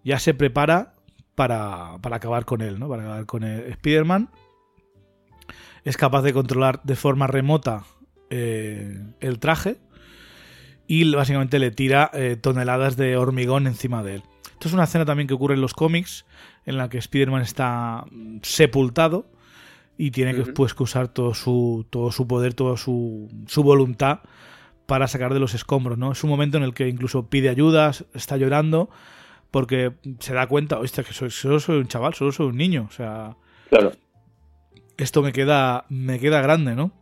Ya se prepara para, acabar con él, ¿no? Para acabar con el Spider-Man. Es capaz de controlar de forma remota eh, el traje y básicamente le tira eh, toneladas de hormigón encima de él. Esto es una escena también que ocurre en los cómics, en la que Spider-Man está mm, sepultado y tiene que, pues, usar todo su, todo su poder, toda su, su voluntad para sacar de los escombros. ¿no? Es un momento en el que incluso pide ayuda, está llorando porque se da cuenta, oye, que soy, solo soy un chaval, solo soy un niño, o sea... Claro. Esto me queda, me queda grande, ¿no?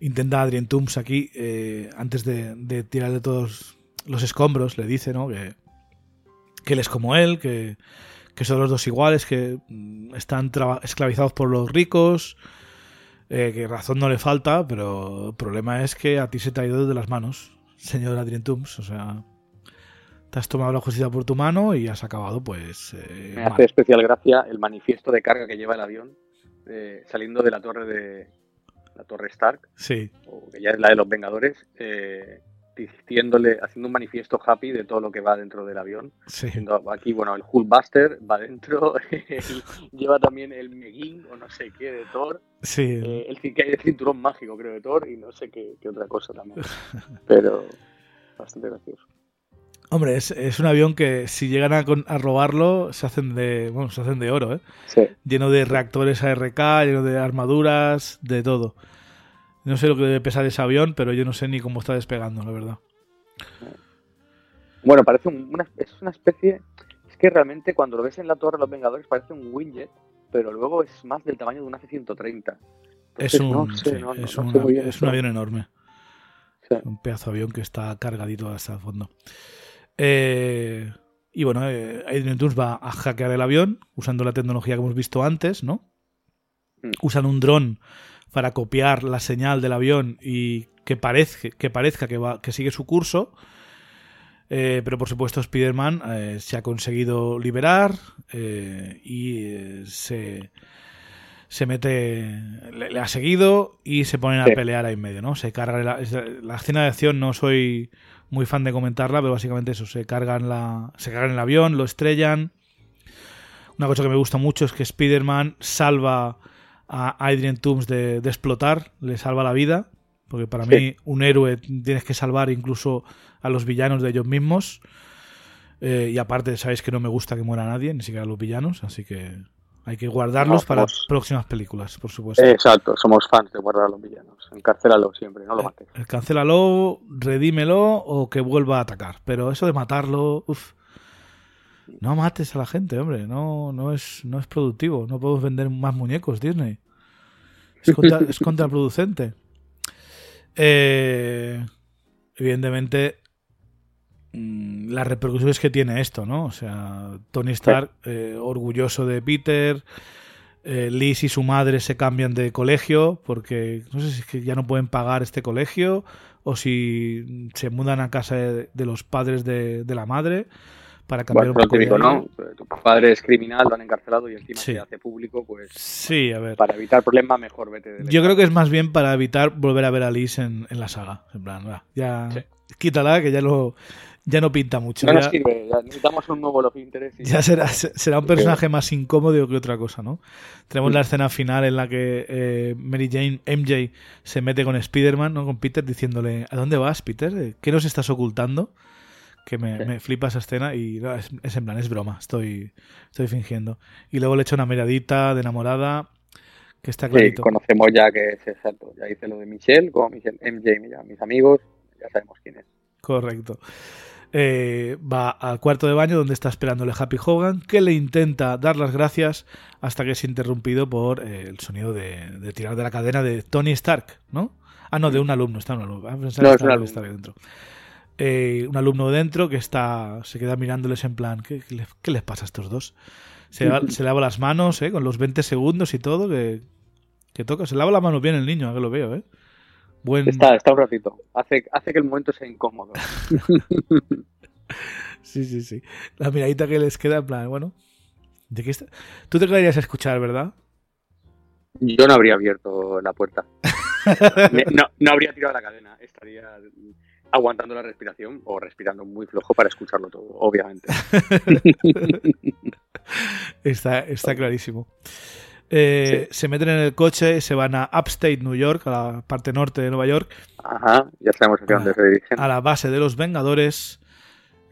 Intenta Adrien Tooms aquí, eh, antes de, de tirar de todos los escombros, le dice, ¿no? Que, que él es como él, que, que son los dos iguales, que mm, están esclavizados por los ricos, eh, que razón no le falta, pero el problema es que a ti se te ha ido de las manos, señor Adrien Tooms, o sea, te has tomado la justicia por tu mano y has acabado, pues... Eh, Me hace especial gracia el manifiesto de carga que lleva el avión eh, saliendo de la torre de la torre Stark, sí. o que ya es la de los Vengadores, eh, diciéndole, haciendo un manifiesto happy de todo lo que va dentro del avión. Sí. Aquí, bueno, el Hulkbuster va dentro, lleva también el Meguin o no sé qué de Thor. Sí. Eh, el que hay el cinturón mágico, creo, de Thor y no sé qué, qué otra cosa también. Pero bastante gracioso. Hombre, es, es, un avión que si llegan a, a, robarlo se hacen de bueno, se hacen de oro, ¿eh? Sí. Lleno de reactores ARK, lleno de armaduras, de todo. No sé lo que debe pesar ese avión, pero yo no sé ni cómo está despegando, la verdad. Bueno, parece un, una, es una especie. Es que realmente cuando lo ves en la Torre de los Vengadores parece un Wingjet, pero luego es más del tamaño de un F-130. Es un, es avión enorme. Sí. Un pedazo de avión que está cargadito hasta el fondo. Eh, y bueno, eh, Adrian Toomes va a hackear el avión usando la tecnología que hemos visto antes, ¿no? Mm. Usan un dron para copiar la señal del avión y que, parezca que, parezca que, va, que sigue su curso. Eh, pero por supuesto Spider-Man eh, se ha conseguido liberar eh, y se, se mete, le, le, ha seguido y se ponen Sí. a pelear ahí en medio, ¿no? Se carga la, la escena de acción, no soy muy fan de comentarla, pero básicamente eso, se cargan la, se cargan el avión, lo estrellan. Una cosa que me gusta mucho es que Spider-Man salva a Adrian Toomes de, de explotar, le salva la vida, porque para Sí. mí un héroe tienes que salvar incluso a los villanos de ellos mismos. Eh, y aparte, sabéis que no me gusta que muera nadie, ni siquiera los villanos, así que hay que guardarlos No, para somos- próximas películas, por supuesto. Exacto, somos fans de guardar a los villanos. Encarcélalo siempre, no lo mates. Eh, Cancélalo, redímelo o que vuelva a atacar. Pero eso de matarlo, uff. No mates a la gente, hombre. No, no, es, no es productivo. No podemos vender más muñecos, Disney. Es, contra- es contraproducente. Eh, evidentemente, mm, las repercusiones que tiene esto, ¿no? O sea, Tony Stark, eh, orgulloso de Peter. eh, Liz y su madre se cambian de colegio porque no sé si es que ya no pueden pagar este colegio o si se mudan a casa de, de los padres de, de la madre para cambiar Bueno, un lo poco de típico, aire. ¿no? Tu padre es criminal, lo han encarcelado y encima Sí. se hace público, pues Sí, a ver. para evitar problemas mejor vete del Yo creo que es más bien para evitar volver a ver a Liz en, en la saga. En plan, ya Sí. quítala que ya no, ya no pinta mucho. No ya, nos sirve, ya necesitamos un nuevo Love Interest. y- ya será, será un personaje más incómodo que otra cosa, ¿no? Tenemos Sí. la escena final en la que eh, Mary Jane, MJ, se mete con Spider-Man, ¿no? Con Peter, diciéndole, ¿a dónde vas, Peter? Eh, ¿Qué nos estás ocultando? Que me, Sí. me flipa esa escena y no, es, es en plan, es broma, estoy, estoy fingiendo. Y luego le echa una miradita de enamorada que está Sí, clarito. conocemos ya que es exacto. Ya hice lo de Michelle, como Michelle, MJ, mis amigos, ya sabemos quién es. Correcto. Eh, va al cuarto de baño donde está esperándole Happy Hogan, que le intenta dar las gracias hasta que es interrumpido por eh, el sonido de, de tirar de la cadena de Tony Stark, ¿no? Ah, no, de un alumno, está un alumno. Ah, No, que es un alumno. estaba dentro. Eh, un alumno dentro que está se queda mirándoles en plan, ¿qué, qué les, qué les pasa a estos dos? Se, lava- se lava las manos, ¿eh? Con los 20 segundos y todo, que, que toca. Se lava las manos bien el niño, ahora que lo veo, ¿eh? Buen... Está, está un ratito. Hace, hace que el momento sea incómodo. Sí, sí, sí. La miradita que les queda, en plan, bueno. ¿de qué está? Tú te quedarías a escuchar, ¿verdad? Yo no habría abierto la puerta. No, no habría tirado la cadena. Estaría aguantando la respiración o respirando muy flojo para escucharlo todo, obviamente. está, está clarísimo. Eh, Se meten en el coche, se van a Upstate New York, a la parte norte de Nueva York, Ajá, ya sabemos hacia dónde se dirigen. a la base de los Vengadores.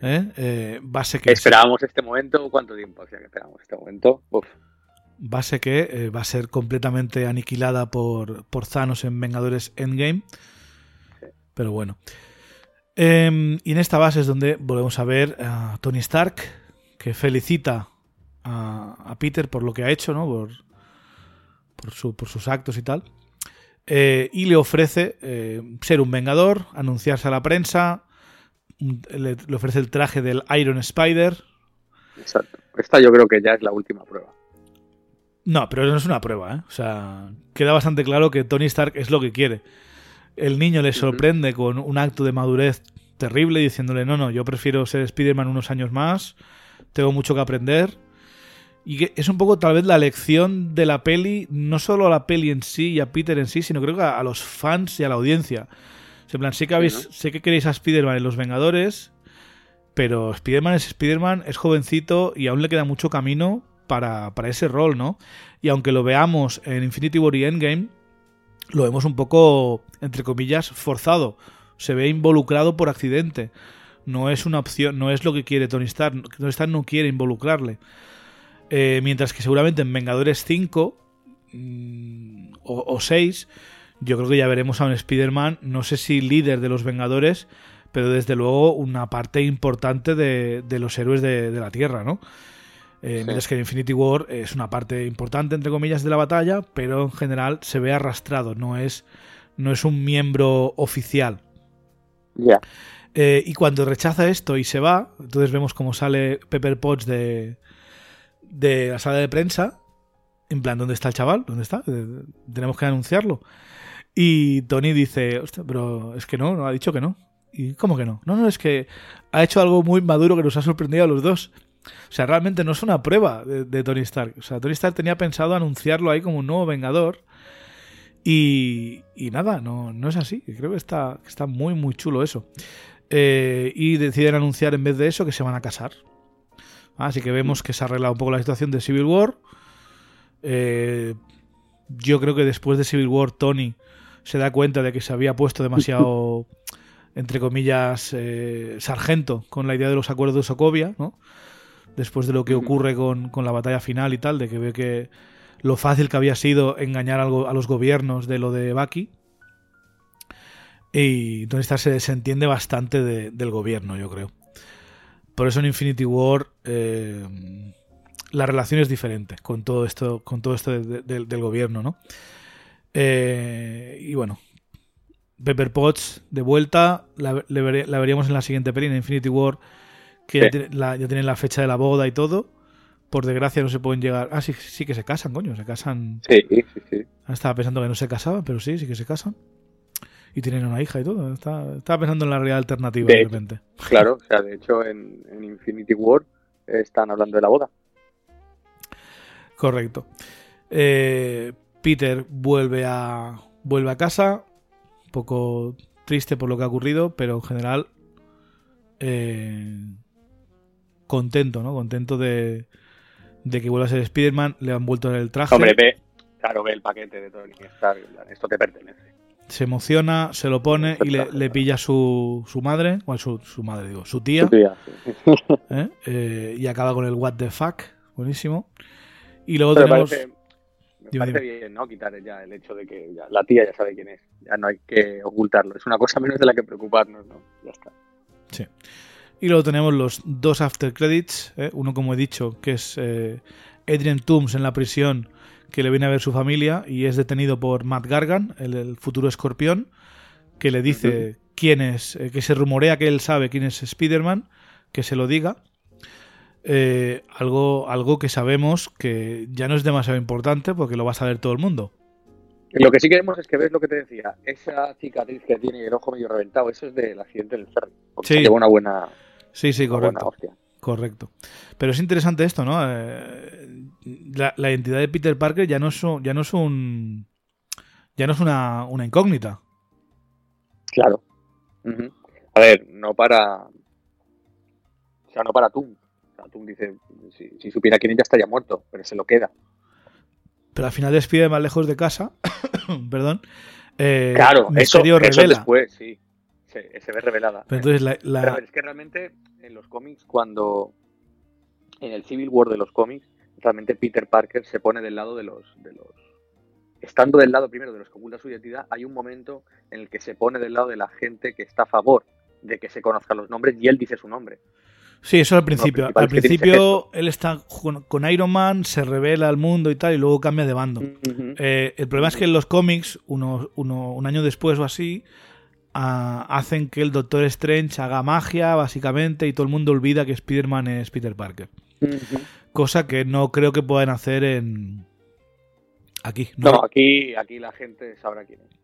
¿eh? Eh, base que, Esperábamos este momento, ¿cuánto tiempo hacía que esperábamos este momento? Uf, base que va a ser completamente aniquilada por, por Thanos en Vengadores Endgame. Pero bueno. Em, y en esta base es donde volvemos a ver a Tony Stark, que felicita a, Peter por lo que ha hecho, ¿no? Por, por, sus actos y tal. Eh, y le ofrece eh, ser un vengador, anunciarse a la prensa, le, ofrece el traje del Iron Spider. Exacto. Esta yo creo que ya es la última prueba. No, pero no es una prueba, ¿eh? O sea, queda bastante claro que Tony Stark es lo que quiere. El niño le sorprende con un acto de madurez terrible diciéndole, no, no, yo prefiero ser Spider-Man unos años más, tengo mucho que aprender. Y es un poco tal vez la lección de la peli, no solo a la peli en sí y a Peter en sí, sino creo que a, los fans y a la audiencia. en plan, sé que, habéis, sé que queréis a Spider-Man en Los Vengadores, pero Spider-Man es Spider-Man, es jovencito y aún le queda mucho camino para, para, ese rol, ¿no? Y aunque lo veamos en Infinity War y Endgame, lo vemos un poco, entre comillas, forzado. Se ve involucrado por accidente. No es una opción, no es lo que quiere Tony Stark. Tony Stark no quiere involucrarle. Eh, mientras que seguramente en Vengadores 5 mm, o, 6, yo creo que ya veremos a un Spider-Man, no sé si líder de los Vengadores, pero desde luego una parte importante de, los héroes de, la Tierra, ¿no? Eh, mientras que Infinity War es una parte importante, entre comillas, de la batalla, pero en general se ve arrastrado, no es, no es un miembro oficial. Ya. Eh, y cuando rechaza esto y se va, entonces vemos cómo sale Pepper Potts de, de la sala de prensa, en plan, ¿dónde está el chaval? ¿Dónde está? Eh, tenemos que anunciarlo. Y Tony dice, Hostia, pero es que no, no ha dicho que no. ¿Y cómo que no? No, no, es que ha hecho algo muy maduro que nos ha sorprendido a los dos. O sea, realmente no es una prueba de, Tony Stark. O sea, Tony Stark tenía pensado anunciarlo ahí como un nuevo Vengador. Y, y nada, no, no es así. Creo que está, está muy, muy chulo eso. Eh, y deciden anunciar en vez de eso que se van a casar. Así que vemos que se ha arreglado un poco la situación de Civil War. Eh, yo creo que después de Civil War Tony se da cuenta de que se había puesto demasiado, entre comillas, eh, sargento con la idea de los acuerdos de Sokovia, ¿no? Después de lo que ocurre con, la batalla final y tal, de que ve que lo fácil que había sido engañar a los gobiernos de lo de Bucky. Y Stark se desentiende bastante del gobierno, yo creo. Por eso en Infinity War eh, la relación es diferente con todo esto, con todo esto del gobierno, ¿no? Eh, y bueno, Pepper Potts de vuelta, la, veríamos en la siguiente peli, en Infinity War, que ya, tienen la fecha de la boda y todo. Por desgracia no se pueden llegar. Ah, sí, sí que se casan, coño, se casan. Sí, sí, sí. Estaba pensando que no se casaban, pero sí, sí que se casan y tienen una hija y todo. Estaba pensando en la realidad alternativa de, repente. Claro, o sea, de hecho en, Infinity War están hablando de la boda. Correcto. Eh, Peter vuelve a, vuelve a casa, un poco triste por lo que ha ocurrido, pero en general eh, contento, ¿no? Contento de, de que vuelva a ser Spider-Man, le han vuelto el traje. Hombre, ve, claro, ve el paquete de Tony Stark, esto te pertenece se emociona, se lo pone y le, pilla su, su madre, o su, su madre, digo, su tía. ¿eh? Eh, y acaba con el what the fuck, buenísimo. Y luego tenemos... me parece bien, ¿no? Quitar ya el hecho de que la tía ya sabe quién es, ya no hay que ocultarlo, es una cosa menos de la que preocuparnos, ¿no? Ya está. Sí. Y luego tenemos los dos after credits, ¿eh? uno como he dicho, que es Adrian Toomes en la prisión que le viene a ver su familia y es detenido por Matt Gargan, el, futuro escorpión, que le dice quién es, eh, que se rumorea que él sabe quién es Spider-Man, que se lo diga. Eh, algo, algo que sabemos que ya no es demasiado importante porque lo va a saber todo el mundo. Lo que sí queremos es que ves lo que te decía, esa cicatriz que tiene el ojo medio reventado, eso es del accidente del ferry. sí. lleva una buena. Sí, sí, correcto. Correcto. Pero es interesante esto, ¿no? Eh, la, identidad de Peter Parker ya no es un, ya no es un ya no es una, incógnita. Claro. A ver, no para o sea, no para Tum. O dice, si, supiera quién ya estaría muerto, pero se lo queda. Pero al final despide más lejos de casa, perdón. Eh, claro, eso, eso después, sí. Se, ve revelada. Pero entonces la... es que realmente en los cómics, cuando en el Civil War de los cómics, realmente Peter Parker se pone del lado de los, de los estando del lado primero de los que oculta su identidad, hay un momento en el que se pone del lado de la gente que está a favor de que se conozcan los nombres y él dice su nombre. Sí, eso al principio. al principio él está con Iron Man, se revela al mundo y tal, y luego cambia de bando. Eh, el problema es que en los cómics, uno, un año después o así, hacen que el Doctor Strange haga magia, básicamente, y todo el mundo olvida que Spider-Man es Peter Parker. Cosa que no creo que puedan hacer en. Aquí. No, aquí, aquí la gente sabrá quién es.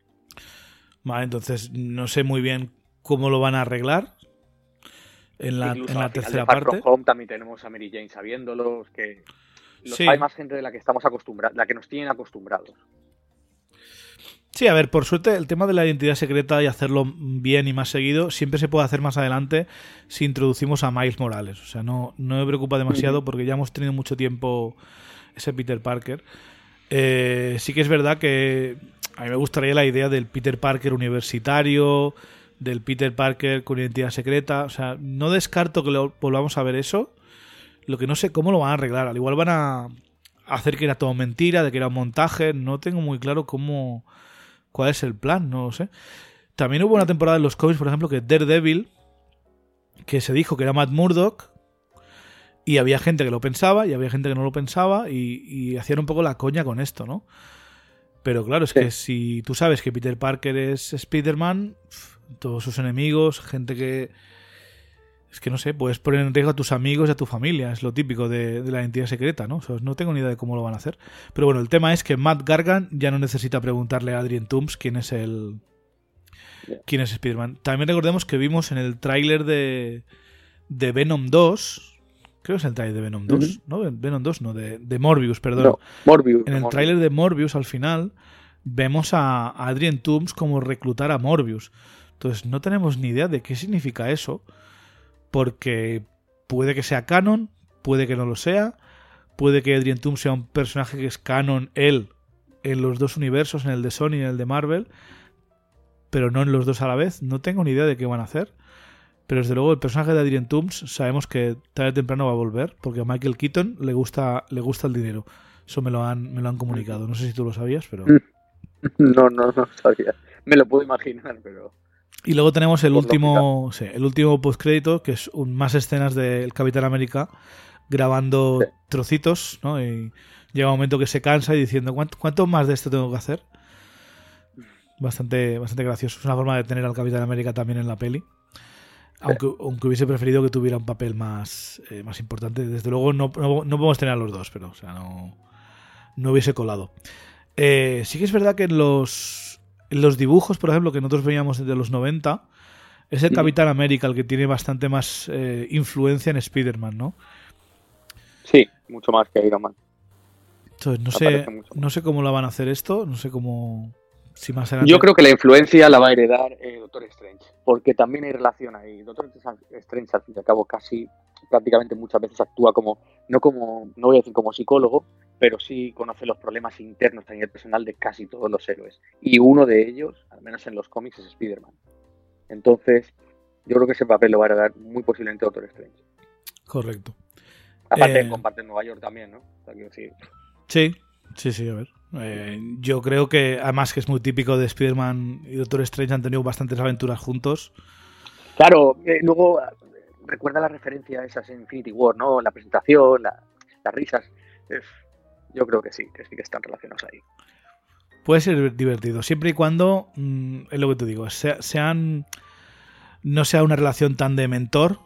Vale, entonces no sé muy bien cómo lo van a arreglar en la, en la tercera parte. Home también tenemos a Mary Jane sabiéndolo, que hay más gente de la que estamos acostumbrados, la que nos tienen acostumbrados. Sí, a ver, por suerte el tema de la identidad secreta y hacerlo bien y más seguido siempre se puede hacer más adelante si introducimos a Miles Morales. O sea, no, no me preocupa demasiado porque ya hemos tenido mucho tiempo ese Peter Parker. Eh, sí que es verdad que a mí me gustaría la idea del Peter Parker universitario, del Peter Parker con identidad secreta. O sea, no descarto que lo volvamos a ver eso. Lo que no sé cómo lo van a arreglar. Al igual van a hacer que era todo mentira, de que era un montaje. No tengo muy claro cómo. Cuál es el plan, no lo sé. También hubo una temporada en los cómics, por ejemplo, que Daredevil, que se dijo que era Matt Murdock. Y había gente que lo pensaba y había gente que no lo pensaba y, y hacían un poco la coña con esto, ¿no? Pero claro, es que si tú sabes que Peter Parker es Spider-Man, todos sus enemigos, gente que... Es que no sé, puedes poner en riesgo a tus amigos y a tu familia, es lo típico de, la identidad secreta, ¿no? no tengo ni idea de cómo lo van a hacer. Pero bueno, el tema es que Matt Gargan ya no necesita preguntarle a Adrian Toomes quién es el... quién es Spider-Man. También recordemos que vimos en el tráiler de, de Venom 2, creo que es el tráiler de Venom 2, ¿no? Venom 2, no, de, de Morbius, perdón. Morbius. En el tráiler de Morbius, al final, vemos a Adrian Toomes como reclutar a Morbius. Entonces no tenemos ni idea de qué significa eso, porque puede que sea canon, puede que no lo sea, puede que Adrian Toom sea un personaje que es canon él en los dos universos, en el de Sony y en el de Marvel, pero no en los dos a la vez. No tengo ni idea de qué van a hacer. Pero desde luego el personaje de Adrian Toomes sabemos que tarde o temprano va a volver, porque a Michael Keaton le gusta, le gusta el dinero. Eso me lo han, me lo han comunicado. No sé si tú lo sabías, pero. No, no, no sabía. Me lo puedo imaginar, pero. Y luego tenemos el último, sí, el último postcrédito, que es un, más escenas del Capitán América grabando trocitos, ¿no? Y llega un momento que se cansa y diciendo, ¿cuánto, más de esto tengo que hacer? Bastante, bastante gracioso. Es una forma de tener al Capitán América también en la peli. Aunque, aunque hubiese preferido que tuviera un papel más, eh, más importante. Desde luego no, no, podemos tener a los dos, pero o sea, no, no hubiese colado. Eh, sí que es verdad que en los los dibujos, por ejemplo, que nosotros veíamos desde los 90, es el Capitán América el que tiene bastante más eh, influencia en Spider-Man, ¿no? Sí, mucho más que Iron Man. Entonces, no sé, no sé cómo la van a hacer esto, no sé cómo... Si más Yo creo que la influencia la va a heredar eh, Doctor Strange, porque también hay relación ahí. Doctor Strange, al fin y al cabo, casi prácticamente muchas veces actúa como, no como, no voy a decir como psicólogo, pero sí conoce los problemas internos a nivel personal de casi todos los héroes. Y uno de ellos, al menos en los cómics, es Spider-Man. Entonces, yo creo que ese papel lo va a dar muy posiblemente Doctor Strange. Correcto. Aparte, eh... comparte Nueva York también, ¿no? Sí, sí, sí, a ver. Eh, yo creo que, además que es muy típico de Spider-Man y Doctor Strange, han tenido bastantes aventuras juntos. Claro, eh, luego recuerda la referencia a esas en Infinity War, ¿no? La presentación, las risas. Yo creo que sí, que sí que están relacionados ahí. Puede ser divertido, siempre y cuando, mm, es lo que te digo, sean, no sea una relación tan de mentor,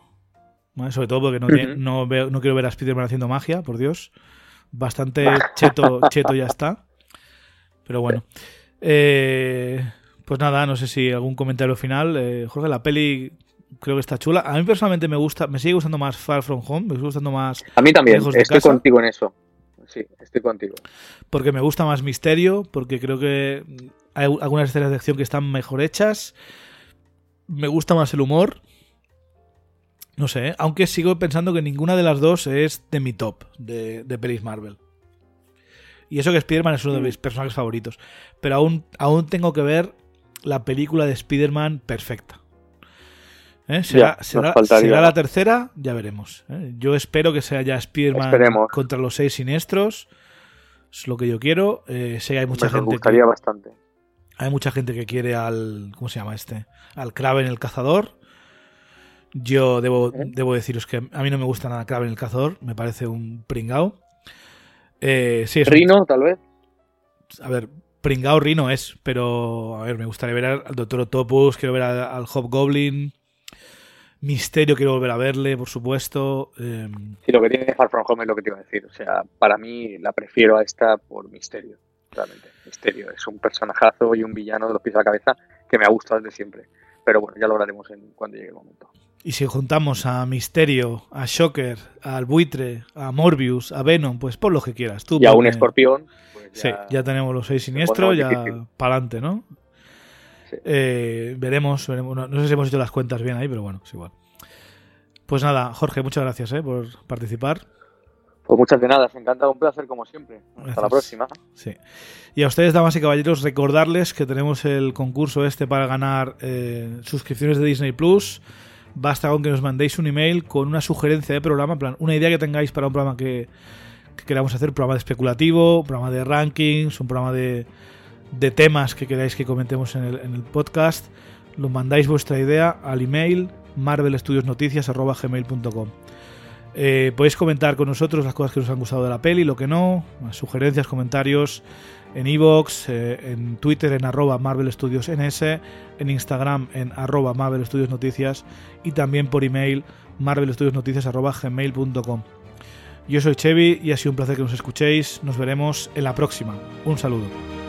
sobre todo porque no, no, quiero ver a Spider-Man haciendo magia, por Dios. Bastante cheto, cheto ya está. Pero bueno. Eh, pues nada, no sé si algún comentario final. Eh, Jorge, la peli creo que está chula. A mí personalmente me gusta, me sigue gustando más Far From Home, me sigue gustando más. A mí también, estoy contigo en eso sí, estoy contigo. Porque me gusta más misterio, porque creo que hay algunas escenas de acción que están mejor hechas. Me gusta más el humor. No sé, ¿eh? aunque sigo pensando que ninguna de las dos es de mi top de, de pelis Marvel. Y eso que Spider-Man es uno de mm. mis personajes favoritos. Pero aún, aún tengo que ver la película de Spider-Man perfecta. ¿Eh? ¿Será, la tercera? Ya veremos. ¿eh? Yo espero que sea ya Spider-Man contra los seis siniestros. Es lo que yo quiero. Eh, sé que hay mucha gente. Me gustaría bastante. Hay mucha gente que quiere al. ¿Cómo se llama este? Al Kraven el cazador. Yo debo, debo deciros que a mí no me gusta nada Kraven el Cazador, me parece un pringao. Eh, sí, Rino, tal vez. A ver, pringao Rino es, pero a ver, me gustaría ver al Doctor Octopus, quiero ver al Hobgoblin. Misterio quiero volver a verle, por supuesto. Eh... Sí, lo que tiene Far From Home es lo que te iba a decir. O sea, para mí la prefiero a esta por Misterio, realmente. Misterio es un personajazo y un villano de los pies a la cabeza que me ha gustado desde siempre. Pero bueno, ya lo hablaremos en, cuando llegue el momento. Y si juntamos a Misterio, a Shocker, al Buitre, a Morbius, a Venom, pues por lo que quieras. Tú y a un escorpión. Pues ya sí, ya tenemos los seis siniestros, ya para adelante, ¿no? Eh, veremos, No, sé si hemos hecho las cuentas bien ahí, pero bueno, es igual. Pues nada, Jorge, muchas gracias eh, por participar. Pues muchas de nada, se encanta, un placer como siempre. Hasta la próxima. Sí. Y a ustedes, damas y caballeros, recordarles que tenemos el concurso este para ganar eh, suscripciones de Disney Plus. Basta con que nos mandéis un email con una sugerencia de programa, plan, una idea que tengáis para un programa que, que queramos hacer, un programa de especulativo, un programa de rankings, un programa de, de temas que queráis que comentemos en el, en el podcast, lo mandáis vuestra idea al email marvelstudiosnoticias.gmail.com eh, podéis comentar con nosotros las cosas que os han gustado de la peli, lo que no, sugerencias, comentarios en iVoox, eh, en Twitter en arroba Marvel Studios NS, en Instagram en arroba Marvel Studios Noticias y también por email marvelstudiosnoticias arroba gmail.com. Yo soy Chevy y ha sido un placer que nos escuchéis. Nos veremos en la próxima. Un saludo.